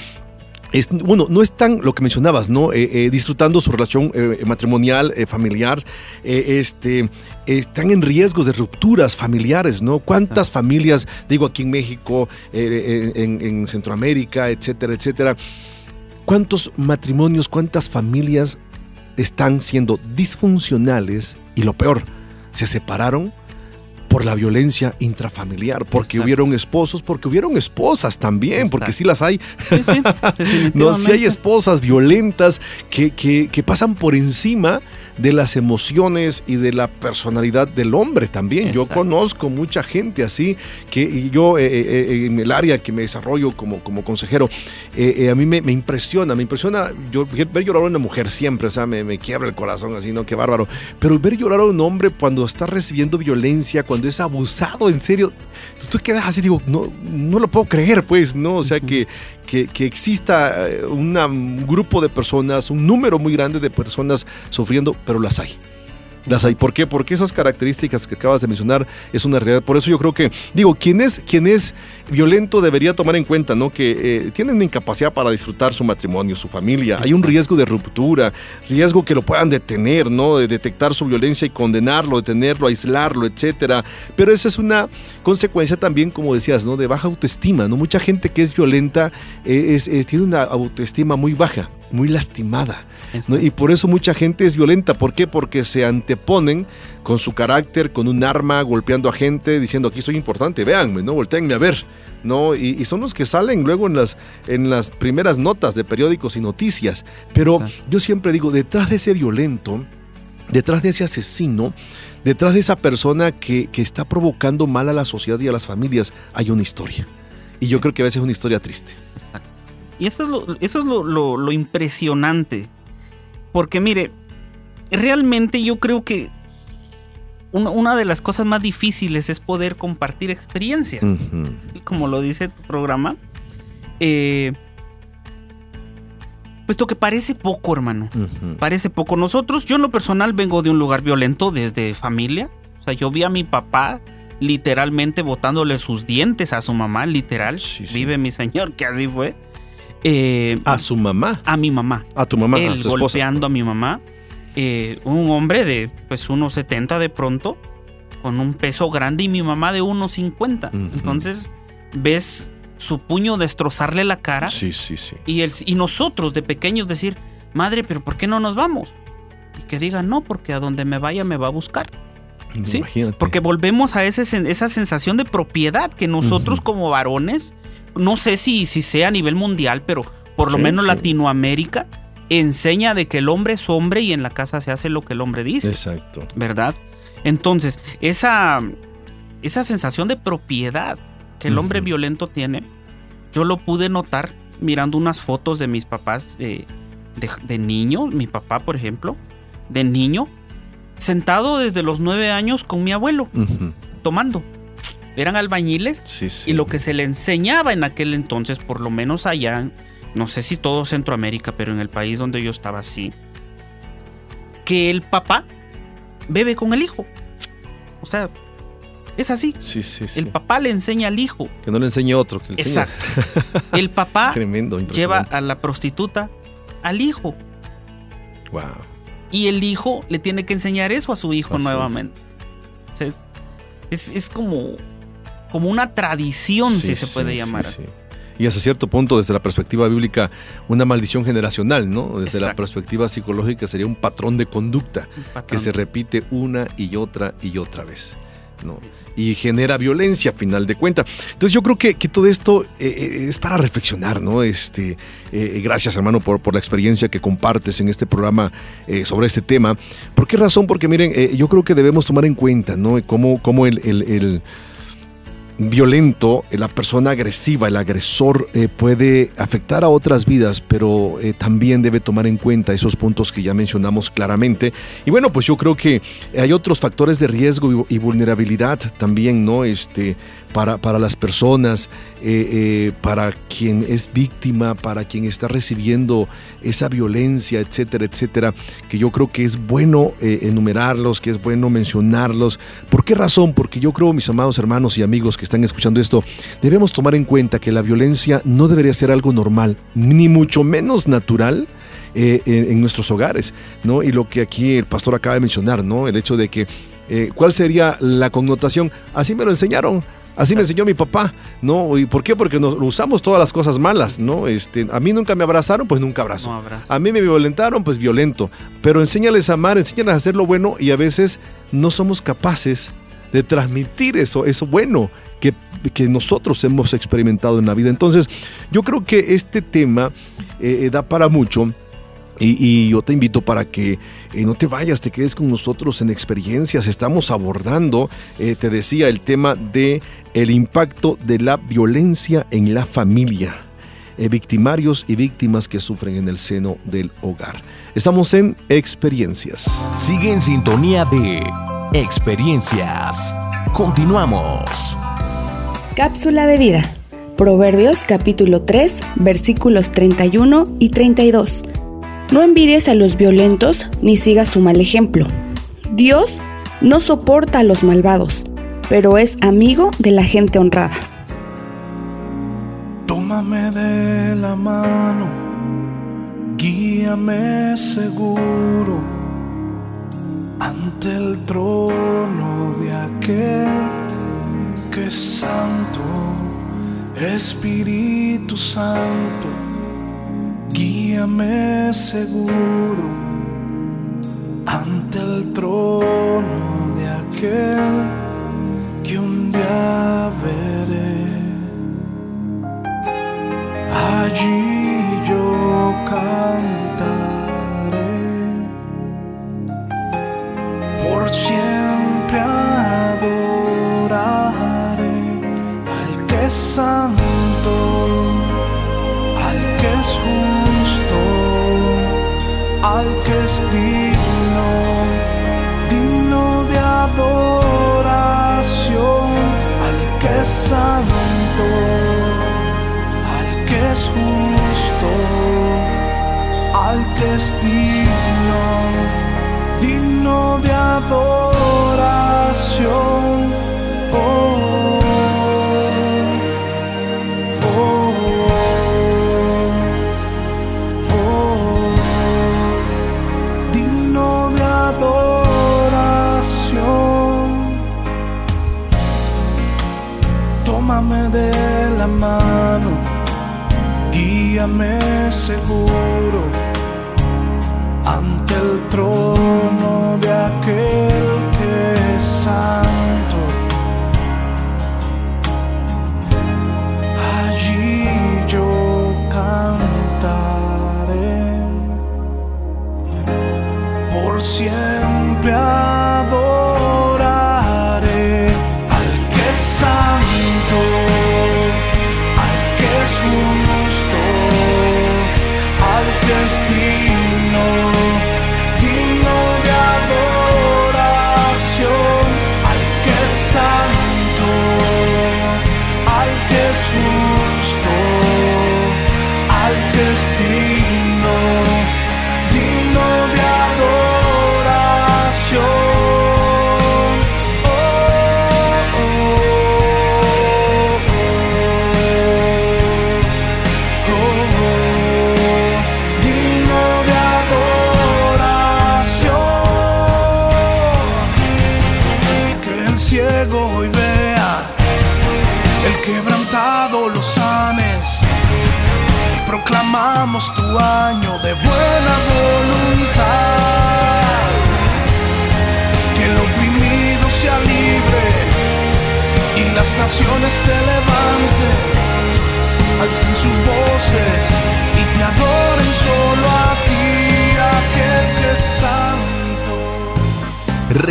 es, bueno, no están lo que mencionabas, ¿no? Eh, eh, disfrutando su relación eh, matrimonial, familiar, este, están en riesgos de rupturas familiares, ¿no? ¿Cuántas familias, digo aquí en México, en, en Centroamérica, etcétera, etcétera? ¿Cuántos matrimonios, cuántas familias están siendo disfuncionales y lo peor, se separaron por la violencia intrafamiliar, porque Exacto. hubieron esposos, porque hubieron esposas también, porque sí las hay. Sí, sí, No, si hay esposas violentas que, que- que pasan por encima de las emociones y de la personalidad del hombre también. Yo conozco mucha gente así, que y yo eh, eh, eh, en el área que me desarrollo como, como consejero, eh, a mí me, me impresiona, me impresiona yo, ver llorar a una mujer siempre, o sea, me, me quiebra el corazón así, ¿no? Qué bárbaro. Pero ver llorar a un hombre cuando está recibiendo violencia, cuando es abusado, en serio, tú, tú quedas así, digo, no, no lo puedo creer, pues, ¿no? O sea, que, que, que exista eh, una- un grupo de personas, un número muy grande de personas sufriendo, pero las hay. Las hay. ¿Por qué? Porque esas características que acabas de mencionar es una realidad. Por eso yo creo que, digo, quien es, quien es violento debería tomar en cuenta, ¿no? Que eh, tienen incapacidad para disfrutar su matrimonio, su familia. Hay un riesgo de ruptura, riesgo que lo puedan detener, ¿no? De detectar su violencia y condenarlo, detenerlo, aislarlo, etcétera. Pero esa es una consecuencia también, como decías, ¿no? De baja autoestima, ¿no? Mucha gente que es violenta eh, es- es- tiene una autoestima muy baja, muy lastimada. ¿no? Y por eso mucha gente es violenta. ¿Por qué? Porque se anteponen con su carácter, con un arma, golpeando a gente, diciendo aquí soy importante, véanme, ¿no? Volteenme a ver. ¿no? Y, y son los que salen luego en las, en las primeras notas de periódicos y noticias. Pero Exacto. yo siempre digo, detrás de ese violento, detrás de ese asesino, detrás de esa persona que, que está provocando mal a la sociedad y a las familias, hay una historia. Y yo creo que a veces es una historia triste. Exacto. Y eso es lo, eso es lo, lo- lo impresionante. Porque mire, realmente yo creo que una, una de las cosas más difíciles es poder compartir experiencias. Como lo dice tu programa. Eh, puesto que parece poco, hermano. Parece poco. Nosotros, yo en lo personal vengo de un lugar violento desde familia. O sea, yo vi a mi papá literalmente botándole sus dientes a su mamá, literal. Sí, sí. Vive mi señor, que así fue. Eh, A su mamá, a mi mamá. a tu mamá, a Él su esposa. golpeando a mi mamá. Eh, un hombre de pues unos 70 de pronto, con un peso grande y mi mamá de unos 50. Ujú. Entonces, ves su puño destrozarle la cara Sí, sí, sí. y, el, y nosotros de pequeños decir, madre, pero ¿por qué no nos vamos? Y que digan, no, porque a donde me vaya me va a buscar. Sí, Imagínate. Porque volvemos a ese, esa sensación de propiedad que nosotros como varones, no sé si, si sea a nivel mundial, pero por lo Sí, menos sí. Latinoamérica enseña de que el hombre es hombre y en la casa se hace lo que el hombre dice, Exacto. ¿verdad? Entonces, esa, esa sensación de propiedad que el hombre violento tiene, yo lo pude notar mirando unas fotos de mis papás de, de niño, mi papá, por ejemplo, de niño, sentado desde los nueve años con mi abuelo, tomando. Eran albañiles Sí, sí. y lo que se le enseñaba en aquel entonces, por lo menos allá, no sé si todo Centroamérica, pero en el país donde yo estaba así, que el papá bebe con el hijo. O sea, es así. Sí, sí, sí. El papá le enseña al hijo. Que no le enseñe otro, que le enseñe. Exacto. El papá Tremendo, lleva a la prostituta al hijo. Wow. Y el hijo le tiene que enseñar eso a su hijo nuevamente. O sea, es, es- es como, como una tradición, Sí, si se puede sí, llamar así. Y hasta cierto punto, desde la perspectiva bíblica, una maldición generacional, ¿no? Desde la perspectiva psicológica sería un patrón de conducta que se repite una y otra y otra vez, ¿no? Y genera violencia a final de cuentas. Entonces yo creo que, que todo esto eh, eh, es para reflexionar, ¿no? Este, eh, gracias hermano por, por la experiencia que compartes en este programa eh, sobre este tema. ¿Por qué razón? Porque miren, yo creo que debemos tomar en cuenta, ¿no? Cómo, cómo el, el- el violento, eh, la persona agresiva, el agresor eh, puede afectar a otras vidas, pero eh, también debe tomar en cuenta esos puntos que ya mencionamos claramente. Y bueno, pues yo creo que hay otros factores de riesgo y, vulnerabilidad también, ¿no? Este, para, para las personas, para quien es víctima, para quien está recibiendo esa violencia, etcétera, etcétera, que yo creo que es bueno enumerarlos, que es bueno mencionarlos. ¿Por qué razón? Porque yo creo, mis amados hermanos y amigos que están escuchando esto, debemos tomar en cuenta que la violencia no debería ser algo normal, ni mucho menos natural. eh, en, en nuestros hogares, ¿no? Y lo que aquí el pastor acaba de mencionar, ¿no? El hecho de que, eh, ¿cuál sería la connotación? Así me lo enseñaron, Así me enseñó mi papá, ¿no? ¿Y por qué? Porque nos usamos todas las cosas malas, ¿no? Este, a mí nunca me abrazaron, pues nunca abrazo. No. A mí me violentaron, pues violento. Pero enséñales a amar, enséñales a hacer lo bueno y a veces no somos capaces de transmitir eso, eso bueno que, que, nosotros hemos experimentado en la vida. Entonces, yo creo que este tema eh, eh, da para mucho. Y, yo te invito para que eh, no te vayas, te quedes con nosotros en experiencias. Estamos abordando, te decía, el tema de el impacto de la violencia en la familia. victimarios y víctimas que sufren en el seno del hogar. Estamos en experiencias. Sigue en sintonía de experiencias. Continuamos. Cápsula de vida. Proverbios capítulo 3 versículos 31 y 32. No envidies a los violentos ni sigas su mal ejemplo. Dios no soporta a los malvados, pero es amigo de la gente honrada. Tómame de la mano, guíame seguro ante el trono de aquel santo, Espíritu Santo, guíame seguro ante el trono de aquel que un día veré. Allí yo seguro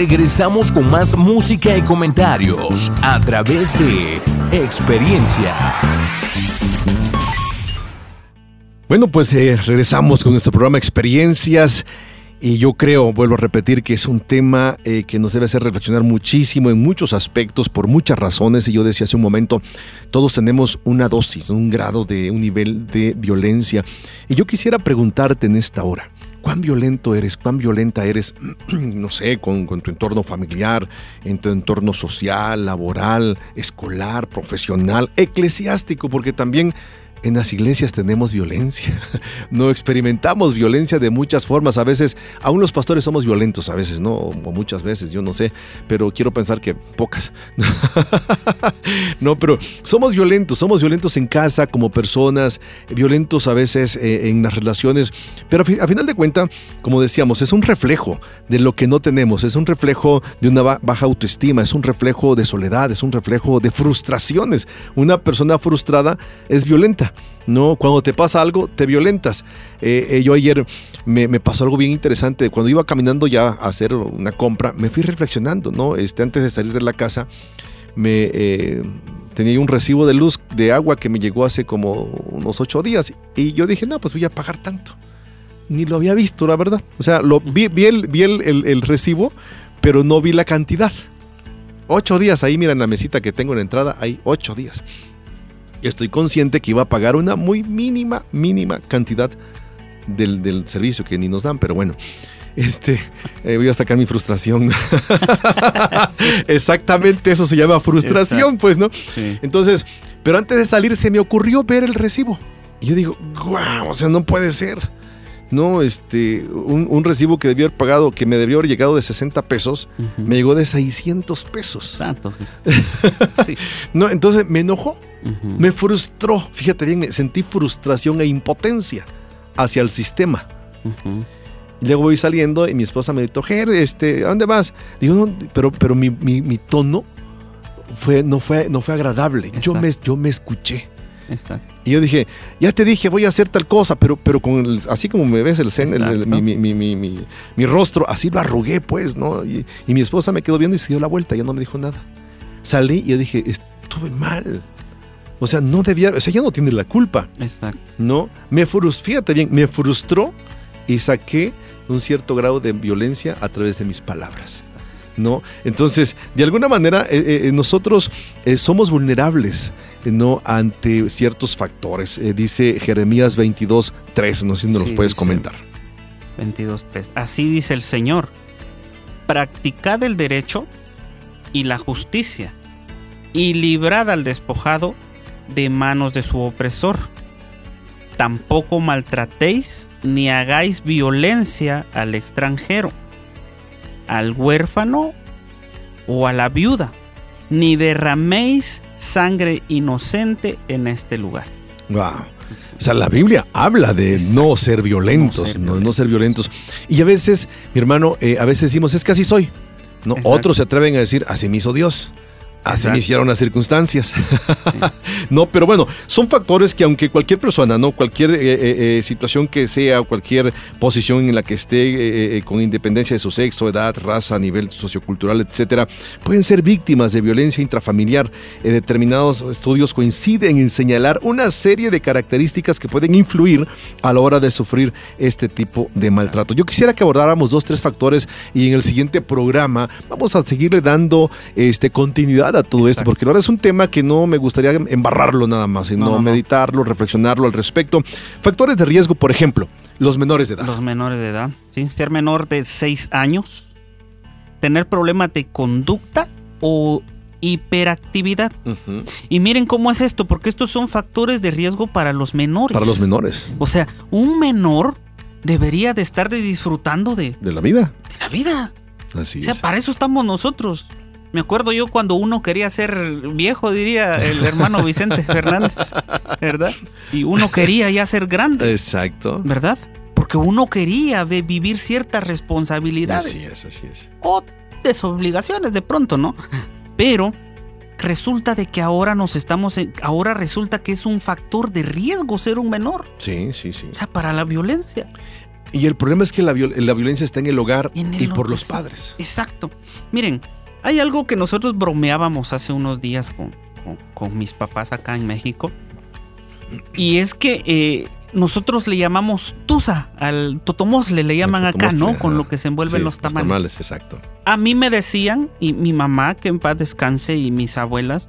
Regresamos con más música y comentarios a través de experiencias. Bueno, pues eh, regresamos con nuestro programa Experiencias. Y yo creo, vuelvo a repetir, que es un tema eh, que nos debe hacer reflexionar muchísimo en muchos aspectos, por muchas razones. Y yo decía hace un momento, todos tenemos una dosis, un grado de, un nivel de violencia. Y yo quisiera preguntarte en esta hora, ¿cuán violento eres? ¿Cuán violenta eres, no sé, con, con tu entorno familiar, en tu entorno social, laboral, escolar, profesional, eclesiástico? Porque también en las iglesias tenemos violencia. No experimentamos violencia de muchas formas. A veces, aún los pastores somos violentos, a veces, ¿no? O muchas veces, yo no sé. Pero quiero pensar que pocas. No, pero somos violentos. Somos violentos en casa, como personas. Violentos a veces eh, en las relaciones. Pero a final de cuentas, como decíamos, es un reflejo de lo que no tenemos. Es un reflejo de una baja autoestima. Es un reflejo de soledad. Es un reflejo de frustraciones. Una persona frustrada es violenta. No, cuando te pasa algo, te violentas. Eh, eh, yo ayer me, pasó algo bien interesante. Cuando iba caminando ya a hacer una compra, me fui reflexionando, ¿no? Este, antes de salir de la casa, me eh, tenía un recibo de luz, de agua que me llegó hace como unos ocho días. Y yo dije, no, pues voy a pagar tanto. Ni lo había visto, la verdad. O sea, lo, vi, el, vi el recibo, pero no vi la cantidad. Ocho días ahí, mira en la mesita que tengo en la entrada, hay ocho días estoy consciente que iba a pagar una muy mínima, mínima cantidad del, servicio que ni nos dan, pero bueno. Este, eh, voy a sacar mi frustración. Exactamente, eso se llama frustración, pues, ¿no? Entonces, pero antes de salir se me ocurrió ver el recibo. Y yo digo, wow, o sea, no puede ser. No, este, un, recibo que debió haber pagado, que me debió haber llegado de 60 pesos, me llegó de 600 pesos. Tanto, sí. no, entonces me enojó, me frustró. Fíjate bien, me sentí frustración e impotencia hacia el sistema. Y luego voy saliendo y mi esposa me dijo, Ger, este, ¿a dónde vas? Digo, no, pero, pero mi, mi, tono fue, no, fue, no fue agradable. Yo me, yo me escuché. Y yo dije, ya te dije, voy a hacer tal cosa, pero, pero con así como me ves el, mi, rostro, así lo arrugué, pues, ¿no? Y, mi esposa me quedó viendo y se dio la vuelta, ya no me dijo nada. Salí y yo dije, estuve mal. O sea, no debía, o sea, ya no tiene la culpa. Exacto. No, me frustró, fíjate bien, me frustró y saqué un cierto grado de violencia a través de mis palabras. ¿No? Entonces, de alguna manera, eh, eh, eh, nosotros somos vulnerables, ¿no? Ante ciertos factores. dice Jeremías 22, 3, no sé si nos los puedes comentar. 22, 3. Así dice el Señor, practicad el derecho y la justicia, y librad al despojado de manos de su opresor. Tampoco maltratéis ni hagáis violencia al extranjero al huérfano o a la viuda, ni derraméis sangre inocente en este lugar. Wow. O sea, la Biblia habla de no ser violentos, no ser, violentos. Y a veces, mi hermano, eh, a veces decimos, es que así soy. ¿no? Otros se atreven a decir, así me hizo Dios. Así me hicieron las circunstancias. no, pero bueno, son factores que aunque cualquier persona, ¿no? Cualquier eh, eh, eh, situación que sea, cualquier posición en la que esté, con independencia de su sexo, edad, raza, nivel sociocultural, etcétera, pueden ser víctimas de violencia intrafamiliar. determinados estudios coinciden en señalar una serie de características que pueden influir a la hora de sufrir este tipo de maltrato. Yo quisiera que abordáramos dos, tres factores y en el siguiente programa vamos a seguirle dando este, continuidad a todo esto, porque ahora es un tema que no me gustaría embarrarlo nada más, sino meditarlo, reflexionarlo al respecto. Factores de riesgo, por ejemplo, los menores de edad. Los menores de edad, sin ser menor de 6 años, tener problemas de conducta o hiperactividad. Y miren cómo es esto, porque estos son factores de riesgo para los menores. Para los menores. O sea, un menor debería de estar disfrutando de... De la vida. De la vida. Así o sea, para eso estamos nosotros. Me acuerdo yo cuando uno quería ser viejo, diría el hermano Vicente Fernández, ¿verdad? Y uno quería ya ser grande. Exacto. ¿Verdad? Porque uno quería vivir ciertas responsabilidades. Así es, así es. O desobligaciones de pronto, ¿no? Pero resulta de que ahora nos estamos, ahora resulta que es un factor de riesgo ser un menor. Sí, sí, sí. O sea, para la violencia. Y el problema es que la, violencia está en el hogar y por los padres. Exacto. Miren, hay algo que nosotros bromeábamos hace unos días con, mis papás acá en México. Y es que eh, nosotros le llamamos tusa, al totomosle le llaman acá, ¿no? Con lo que se envuelven los tamales. Los tamales, exacto. A mí me decían, y mi mamá, que en paz descanse, y mis abuelas,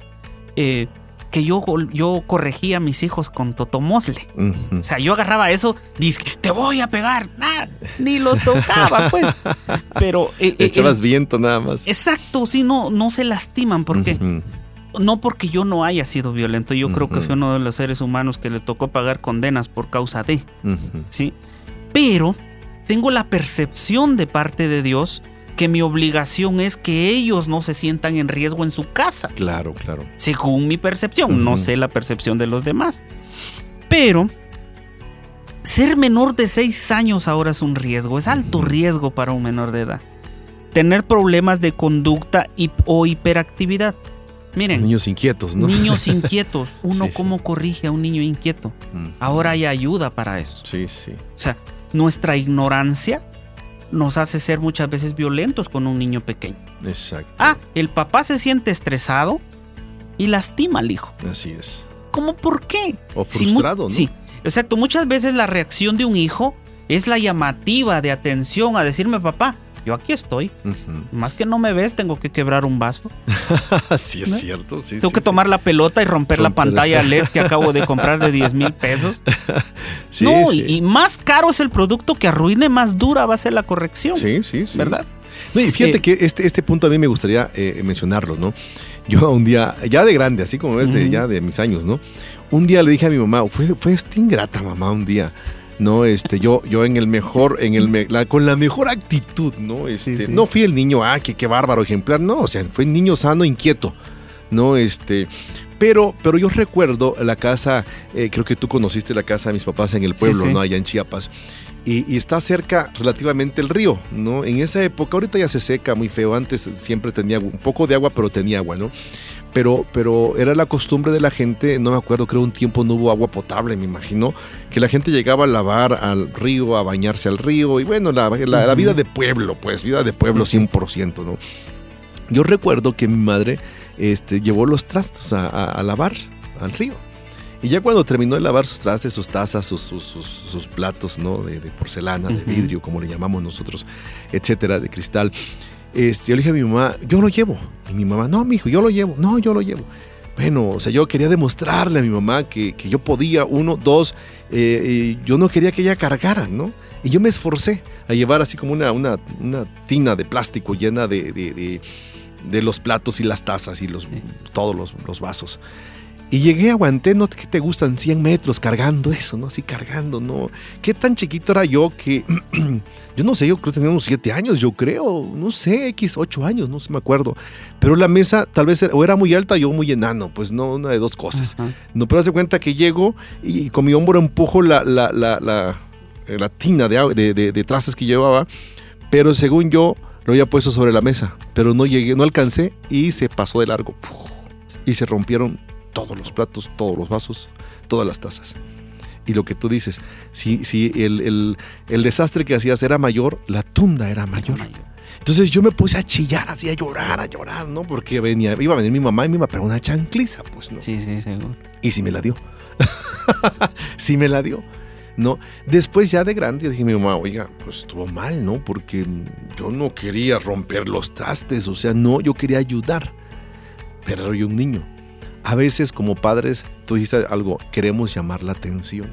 eh, que yo, yo corregía a mis hijos con totomosle. O sea, yo agarraba eso, dice, te voy a pegar. ni los tocaba, pues. Pero. Eh, eh, Echabas viento nada más. Exacto, sí, no, no se lastiman. ¿Por qué? No porque yo no haya sido violento, yo creo que fui uno de los seres humanos que le tocó pagar condenas por causa de. ¿sí? Pero tengo la percepción de parte de Dios que mi obligación es que ellos no se sientan en riesgo en su casa, Claro, claro. según mi percepción, no sé la percepción de los demás. Pero ser menor de 6 años ahora es un riesgo, es alto riesgo para un menor de edad. Tener problemas de conducta y- o hiperactividad. Miren, Niños inquietos, ¿no? niños inquietos, uno Sí, sí. cómo corrige a un niño inquieto. Ahora hay ayuda para eso. Sí, sí. O sea, nuestra ignorancia nos hace ser muchas veces violentos con un niño pequeño. Exacto. Ah, el papá se siente estresado y lastima al hijo. Así es. ¿Cómo por qué? O Si frustrado, ¿no? Sí, exacto. Muchas veces la reacción de un hijo es la llamativa de atención a decirme, papá, yo aquí estoy. Más que no me ves, tengo que quebrar un vaso. sí, es ¿No? cierto. Sí, tengo sí, que sí. tomar la pelota y romper, la pantalla LED que acabo de comprar de 10 mil pesos. No, y- más caro es el producto que arruine, más dura va a ser la corrección. Sí, sí, sí. ¿Verdad? No, y fíjate Eh, que este, este punto a mí me gustaría eh, mencionarlo, ¿no? Yo un día, ya de grande, así como es de, Ujú. ya de mis años, ¿no? Un día le dije a mi mamá, fue, fue esta ingrata mamá un día, ¿no? Este, yo, yo en el mejor, en el me- la- con la mejor actitud, ¿no? Este, sí. no fui el niño, ah, qué, qué bárbaro ejemplar, no, o sea, fue un niño sano, inquieto, ¿no? Este, pero, pero yo recuerdo la casa, eh, creo que tú conociste la casa de mis papás en el pueblo, sí. ¿no? Allá en Chiapas. Y, y está cerca relativamente el río, ¿no? En esa época, ahorita ya se seca muy feo, antes siempre tenía un poco de agua, pero tenía agua, ¿no? Pero, pero era la costumbre de la gente, no me acuerdo, creo un tiempo no hubo agua potable, me imagino, que la gente llegaba a lavar al río, a bañarse al río, y bueno, la, la- la vida de pueblo, pues, vida de pueblo 100%, ¿no? Yo recuerdo que mi madre este, llevó los trastos a, a- a lavar al río. Y ya cuando terminó de lavar sus trastes, sus tazas, sus, sus- sus- sus platos, ¿no? De, de porcelana, de vidrio, como le llamamos nosotros, etcétera, de cristal. Este, yo le dije a mi mamá, yo lo llevo. Y mi mamá, no, mi hijo, yo lo llevo. No, yo lo llevo. Bueno, o sea, yo quería demostrarle a mi mamá que, que yo podía, uno, dos, eh, y yo no quería que ella cargara, ¿no? Y yo me esforcé a llevar así como una, una, una tina de plástico llena de, de- de- de los platos y las tazas y los, Sí. todos los, los vasos. Y llegué, aguanté, ¿no? ¿Qué te gustan? 100 metros cargando eso, ¿no? Así cargando, ¿no? ¿Qué tan chiquito era yo que... yo no sé, yo creo que tenía unos 7 años, yo creo. No sé, X, 8 años, no sé, me acuerdo. Pero la mesa tal vez era- o era muy alta o yo muy enano, pues no, una de dos cosas. No, pero hace cuenta que llego y con mi hombro empujo la, la, la, la, eh, la tina de, de, de, de trastes que llevaba, pero según yo lo había puesto sobre la mesa, pero no llegué, no alcancé y se pasó de largo. Y se rompieron todos los platos, todos los vasos, todas las tazas. Y lo que tú dices, si, si el, el- el desastre que hacías era mayor, la tunda era mayor. Entonces yo me puse a chillar, así a llorar, a llorar, ¿no? Porque venía, iba a venir mi mamá y me iba a pegar una chancliza, pues, ¿no? Sí, sí, seguro. Y sí me la dio. sí me la dio. ¿No? Después ya de grande dije mi mamá, oiga, pues estuvo mal, ¿no? Porque yo no quería romper los trastes, o sea, no, yo quería ayudar. Pero yo un niño. A veces como padres, tú dijiste algo, queremos llamar la atención.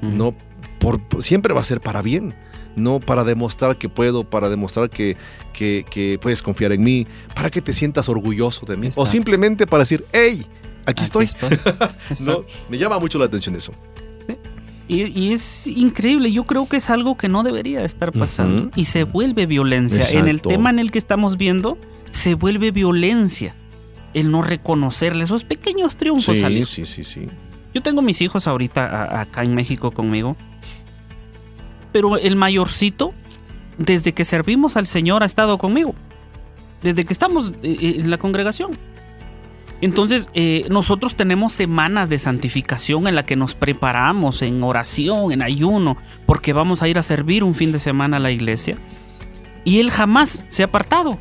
No, por, siempre va a ser para bien. No para demostrar que puedo, para demostrar que, que- que puedes confiar en mí, para que te sientas orgulloso de mí. O simplemente para decir, hey, aquí, estoy. estoy. No, Exacto. me llama mucho la atención eso. Y, y es increíble, yo creo que es algo que no debería estar pasando y se vuelve violencia. En el tema en el que estamos viendo, se vuelve violencia el no reconocerle esos pequeños triunfos al Sí, hijo. sí, sí, sí. Yo tengo mis hijos ahorita a- acá en México conmigo, pero el mayorcito, desde que servimos al Señor, ha estado conmigo, desde que estamos eh, eh, en la congregación. Entonces, eh, nosotros tenemos semanas de santificación en la que nos preparamos en oración, en ayuno, porque vamos a ir a servir un fin de semana a la iglesia. Y él jamás se ha apartado.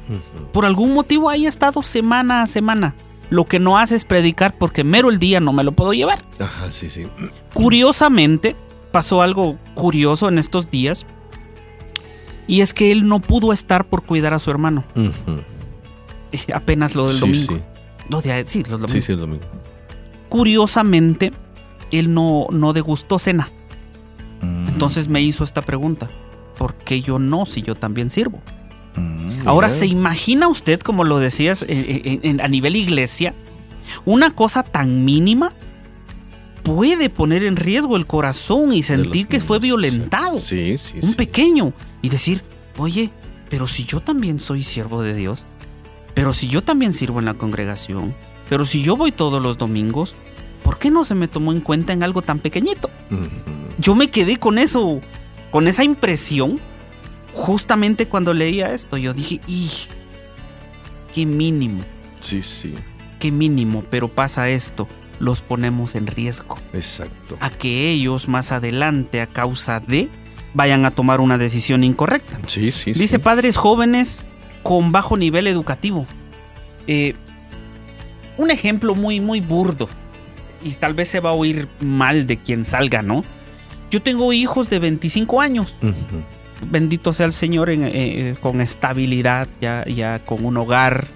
Por algún motivo ahí ha estado semana a semana. Lo que no hace es predicar porque mero el día no me lo puedo llevar. Ajá, sí, sí. Curiosamente, pasó algo curioso en estos días. Y es que él no pudo estar por cuidar a su hermano. Eh, Apenas lo del Sí, domingo. Sí, de- sí, los domingos. sí, sí, el domingo. Curiosamente, él no, no degustó cena. Mm, Entonces me hizo esta pregunta. ¿Por qué yo no si yo también sirvo? mm, Ahora. ¿se imagina usted, como lo decías, eh, eh, en- a nivel iglesia, Una cosa tan mínima puede poner en riesgo el corazón y sentir que fue violentado. Sí, sí, un sí. pequeño. Y decir, oye, pero si yo también soy siervo de Dios, pero si yo también sirvo en la congregación, pero si yo voy todos los domingos, ¿por qué no se me tomó en cuenta en algo tan pequeñito? Yo me quedé con eso, con esa impresión, justamente cuando leía esto. Yo dije, ¡y! ¡Qué mínimo! Sí, sí, ¡Qué mínimo! Pero pasa esto, los ponemos en riesgo. exacto. A que ellos más adelante, a causa de, vayan a tomar una decisión incorrecta. Sí, sí, Dice sí. padres jóvenes con bajo nivel educativo. Eh, un ejemplo muy, muy burdo. Y tal vez se va a oír mal de quien salga, ¿no? Yo tengo hijos de 25 años. Bendito sea el Señor en, eh, con estabilidad, ya, ya con un hogar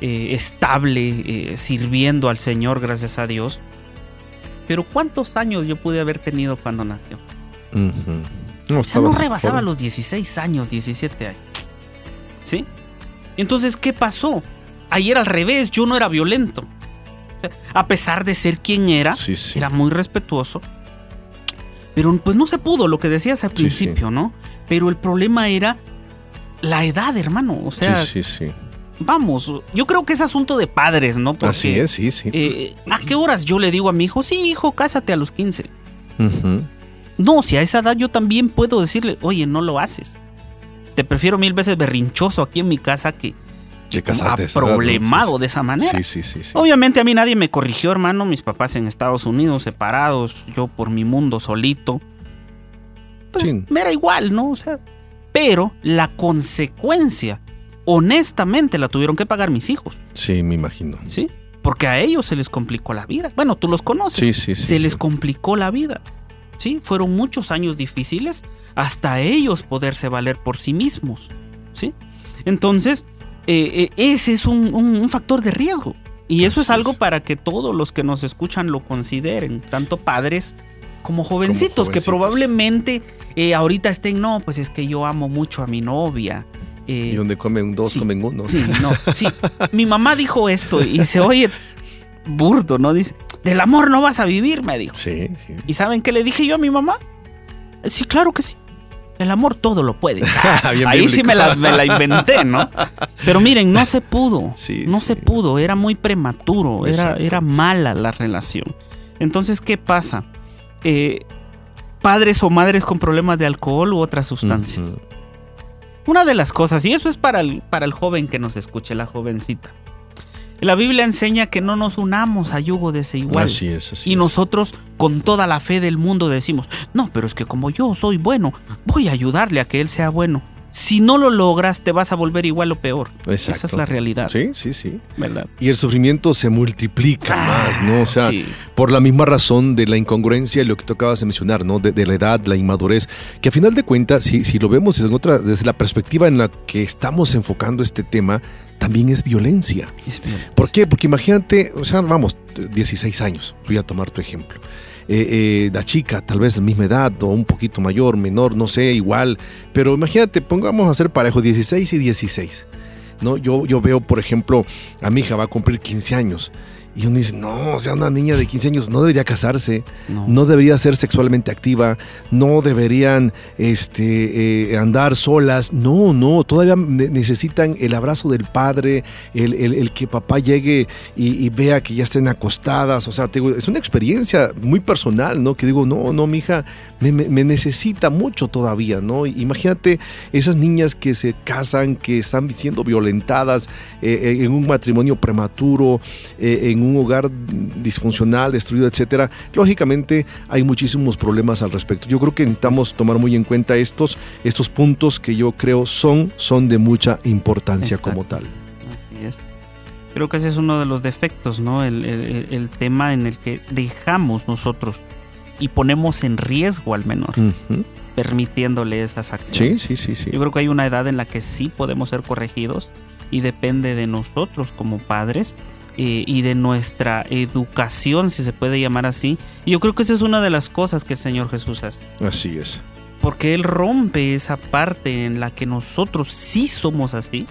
eh, estable, eh, sirviendo al Señor, gracias a Dios. Pero ¿cuántos años yo pude haber tenido cuando nació? No, O sea, no rebasaba los 16 años, 17 años. ¿Sí? Entonces, ¿qué pasó? Ayer al revés, yo no era violento. A pesar de ser quien era, Sí, sí. era muy respetuoso. Pero pues no se pudo, lo que decías al Sí, principio, ¿no? Pero el problema era la edad, hermano. O sea, sí, sí, sí. vamos, yo creo que es asunto de padres, ¿no? Porque, Así es, sí, sí. eh, ¿A qué horas yo le digo a mi hijo, sí, hijo, cásate a los 15? Ujú. No, si a esa edad yo también puedo decirle, oye, no lo haces. Te prefiero mil veces berrinchoso aquí en mi casa que, Problemado de esa manera. Sí, sí, sí. Obviamente a mí nadie me corrigió, hermano. Mis papás en Estados Unidos, separados, yo por mi mundo solito. Pues me era igual, ¿no? O sea, pero la consecuencia, honestamente, la tuvieron que pagar mis hijos, Sí, me imagino. ¿sí? Porque a ellos se les complicó la vida. Bueno, tú los conoces. Sí, sí, sí. se les complicó la vida. ¿Sí? Fueron muchos años difíciles hasta ellos poderse valer por sí mismos. ¿Sí? Entonces, eh, eh, ese es un, un- un factor de riesgo. Y eso es algo para que todos los que nos escuchan lo consideren, tanto padres como jovencitos, que jovencitos. probablemente eh, ahorita estén, no, pues es que yo amo mucho a mi novia. eh, Y donde comen dos, sí, comen uno. Sí, no, sí. Mi mamá dijo esto y se oye burdo, ¿no? Dice, del amor no vas a vivir, me dijo. Sí, sí. ¿Y saben qué le dije yo a mi mamá? Sí, claro que sí. El amor todo lo puede. Bien Ahí sí me la, me la inventé, ¿no? Pero miren, no se pudo. Sí, no sí. se pudo, era muy prematuro, era, mala la relación. Entonces, ¿qué pasa? Eh, padres o madres con problemas de alcohol u otras sustancias. Una de las cosas, y eso es para el, para el joven que nos escuche, la jovencita. La Biblia enseña que no nos unamos a yugo desigual. Así es, así y nosotros, con toda la fe del mundo, decimos, no, pero es que como yo soy bueno, voy a ayudarle a que él sea bueno. Si no lo logras, te vas a volver igual o peor. Esa es la realidad, Sí, sí, sí. ¿verdad? Y el sufrimiento se multiplica más, ¿no? O sea, Ah, Sí. por la misma razón de la incongruencia, lo que tú acabas de mencionar, ¿no? De, de la edad, la inmadurez, que a final de cuentas, si, si lo vemos desde, otra, desde la perspectiva en la que estamos enfocando este tema, también es violencia. Es bien. ¿Por qué? Porque imagínate, o sea, vamos, 16 años, voy a tomar tu ejemplo. Eh, eh, la chica, tal vez la misma edad o un poquito mayor, menor, no sé, igual. Pero imagínate, pongamos a ser parejo 16 y 16. ¿no? Yo, yo veo, por ejemplo, a mi hija va a cumplir 15 años. Y uno dice, no, o sea, una niña de 15 años no debería casarse, No. no debería ser sexualmente activa, no deberían este, eh, andar solas. No, no, todavía ne- necesitan el abrazo del padre, el, el- el que papá llegue y, y vea que ya estén acostadas. O sea, te digo, es una experiencia muy personal, ¿no? Que digo, no, no, mi hija me, me- me necesita mucho todavía, ¿no? Imagínate esas niñas que se casan, que están siendo violentadas eh, en un matrimonio prematuro, eh, en un hogar disfuncional, destruido, etcétera. Lógicamente hay muchísimos problemas al respecto. Yo creo que necesitamos tomar muy en cuenta estos, estos puntos que yo creo son, son de mucha importancia Exacto. como tal. Así es. Creo que ese es uno de los defectos, ¿no? El, el- tema en el que dejamos nosotros y ponemos en riesgo al menor, permitiéndole esas Sí, acciones. sí, sí, sí. Yo creo que hay una edad en la que sí podemos ser corregidos y depende de nosotros como padres eh, y de nuestra educación, si se puede llamar así. Y yo creo que esa es una de las cosas que el Señor Jesús hace. Así es. Porque Él rompe esa parte en la que nosotros sí somos así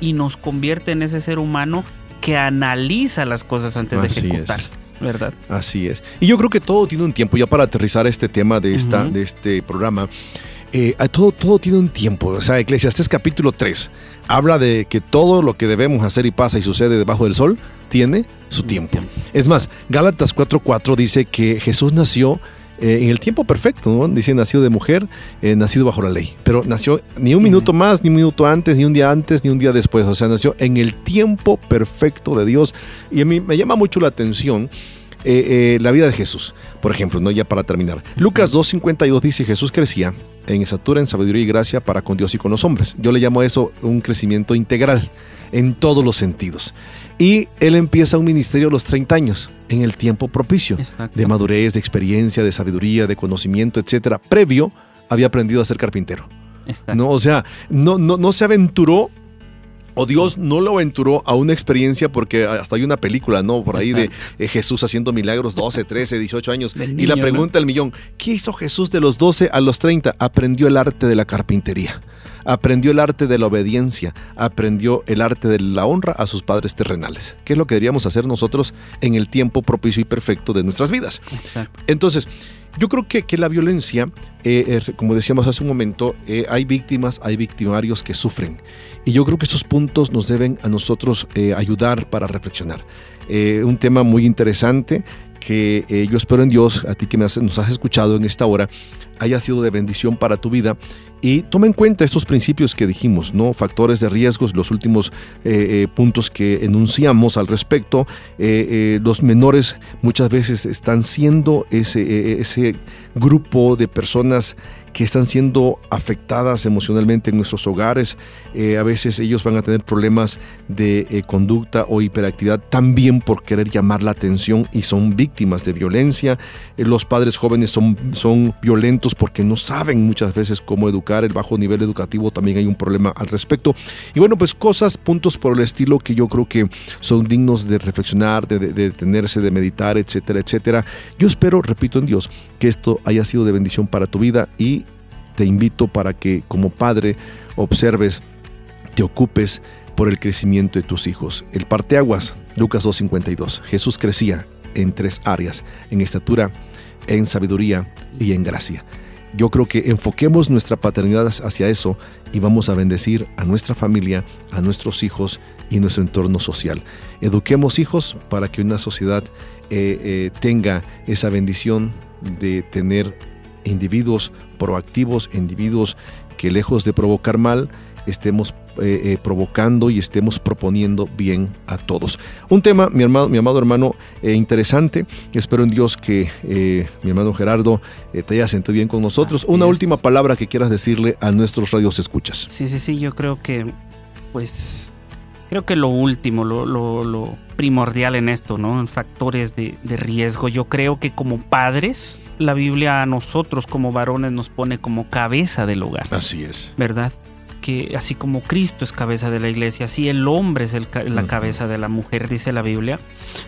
y nos convierte en ese ser humano que analiza las cosas antes Así de ejecutarlas, ¿verdad? Así es. Y yo creo que todo tiene un tiempo, ya para aterrizar este tema de, esta, de este programa. Eh, todo, todo tiene un tiempo. O sea, Eclesiastés capítulo 3 habla de que todo lo que debemos hacer y pasa y sucede debajo del sol tiene su tiempo. Es más, Gálatas 4:4 dice que Jesús nació eh, en el tiempo perfecto, ¿no? Dice nacido de mujer, eh, nacido bajo la ley. Pero nació ni un minuto más, ni un minuto antes, ni un día antes, ni un día después. O sea, nació en el tiempo perfecto de Dios. Y a mí me llama mucho la atención eh, la vida de Jesús. Por ejemplo, ¿no? ya para terminar. Lucas 2.52 dice, Jesús crecía en estatura, en sabiduría y gracia para con Dios y con los hombres. Yo le llamo a eso un crecimiento integral en todos los sentidos. Y él empieza un ministerio a los 30 años, en el tiempo propicio, Exacto. de madurez, de experiencia, de sabiduría, de conocimiento, etcétera. Previo había aprendido a ser carpintero. Exacto. ¿no? O sea, no, no, no se aventuró o Dios no lo aventuró a una experiencia porque hasta hay una película, ¿no? Por ahí de eh, Jesús haciendo milagros 12, 13, 18 años. Del y la pregunta del millón, ¿qué hizo Jesús de los 12 a los 30? Aprendió el arte de la carpintería, aprendió el arte de la obediencia, aprendió el arte de la honra a sus padres terrenales, que es lo que deberíamos hacer nosotros en el tiempo propicio y perfecto de nuestras vidas. Exacto. Entonces, yo creo que, que la violencia, eh, como decíamos hace un momento, eh, hay víctimas, hay victimarios que sufren. Y yo creo que estos puntos nos deben a nosotros eh, ayudar para reflexionar. Un tema muy interesante que yo espero en Dios, a ti que nos has escuchado en esta hora, haya sido de bendición para tu vida. Y toma en cuenta estos principios que dijimos, ¿no? Factores de riesgos, los últimos eh, eh, puntos que enunciamos al respecto. Eh, los menores muchas veces están siendo ese, eh, ese grupo de personas que están siendo afectadas emocionalmente en nuestros hogares. A veces ellos van a tener problemas de eh, conducta o hiperactividad también por querer llamar la atención y son víctimas de violencia. Eh, los padres jóvenes son, son violentos porque no saben muchas veces cómo educar. El bajo nivel educativo también hay un problema al respecto. Y bueno, pues cosas, puntos por el estilo que yo creo que son dignos de reflexionar, de, de- de detenerse, de meditar, etcétera, etcétera. Yo espero, repito en Dios, que esto haya sido de bendición para tu vida y te invito para que como padre observes, te ocupes por el crecimiento de tus hijos. El parteaguas, Lucas 2.52. Jesús crecía en tres áreas, en estatura, en sabiduría y en gracia. Yo creo que enfoquemos nuestra paternidad hacia eso y vamos a bendecir a nuestra familia, a nuestros hijos y nuestro entorno social. Eduquemos hijos para que una sociedad eh, eh, tenga esa bendición de tener individuos proactivos, individuos que lejos de provocar mal, estemos eh, eh, provocando y estemos proponiendo bien a todos. Un tema, mi, hermano, mi amado hermano, eh, interesante. Espero en Dios que mi hermano Gerardo te haya sentido bien con nosotros. Una última palabra que quieras decirle a nuestros radios escuchas. Sí, sí, sí, yo creo que, pues, creo que lo último, lo, lo- lo primordial en esto, ¿no? En factores de, de riesgo. Yo creo que como padres, la Biblia a nosotros como varones nos pone como cabeza del hogar, Así es. ¿verdad? Que así como Cristo es cabeza de la iglesia, así el hombre es el la cabeza de la mujer, dice la Biblia.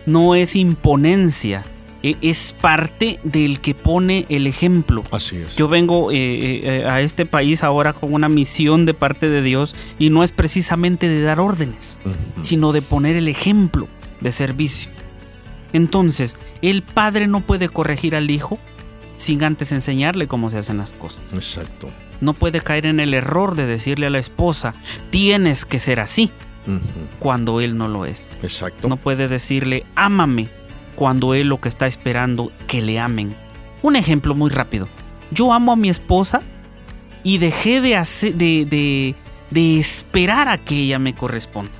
No es imponencia, e- es parte del que pone el ejemplo. Así es. Yo vengo eh, eh, a este país ahora con una misión de parte de Dios y no es precisamente de dar órdenes, sino de poner el ejemplo de servicio. Entonces, el padre no puede corregir al hijo sin antes enseñarle cómo se hacen las cosas. Exacto. No puede caer en el error de decirle a la esposa, tienes que ser así, cuando él no lo es. Exacto. No puede decirle, ámame, cuando él lo que está esperando que le amen. Un ejemplo muy rápido. Yo amo a mi esposa y dejé de, hacer, de, de- de esperar a que ella me corresponda.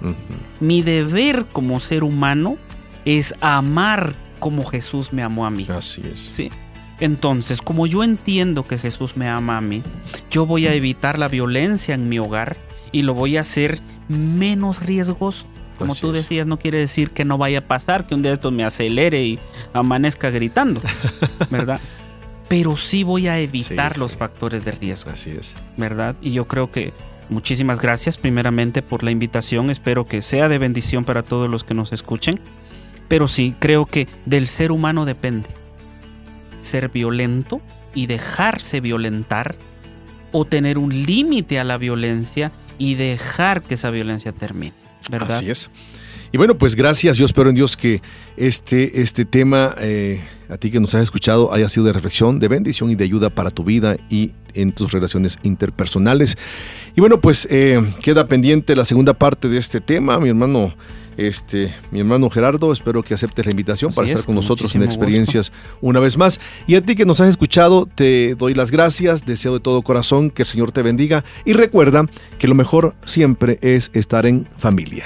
Mi deber como ser humano es amar como Jesús me amó a mí. Así es. ¿sí? Entonces, como yo entiendo que Jesús me ama a mí, yo voy a evitar la violencia en mi hogar y lo voy a hacer menos riesgoso. Como Así tú es. decías, no quiere decir que no vaya a pasar, que un día esto me acelere y amanezca gritando, ¿verdad? Pero sí voy a evitar Sí, los sí. factores de riesgo, Así es. ¿verdad? Y yo creo que muchísimas gracias primeramente por la invitación. Espero que sea de bendición para todos los que nos escuchen. Pero sí, creo que del ser humano depende ser violento y dejarse violentar o tener un límite a la violencia y dejar que esa violencia termine. Así es. Y bueno, pues gracias. Yo espero en Dios que este, este tema, eh, a ti que nos has escuchado, haya sido de reflexión, de bendición y de ayuda para tu vida y en tus relaciones interpersonales. Y bueno, pues eh, queda pendiente la segunda parte de este tema, mi hermano. Este, mi hermano Gerardo, espero que aceptes la invitación para estar con, nosotros en experiencias una vez más. Y a ti que nos has escuchado, te doy las gracias, deseo de todo corazón que el Señor te bendiga y recuerda que lo mejor siempre es estar en familia.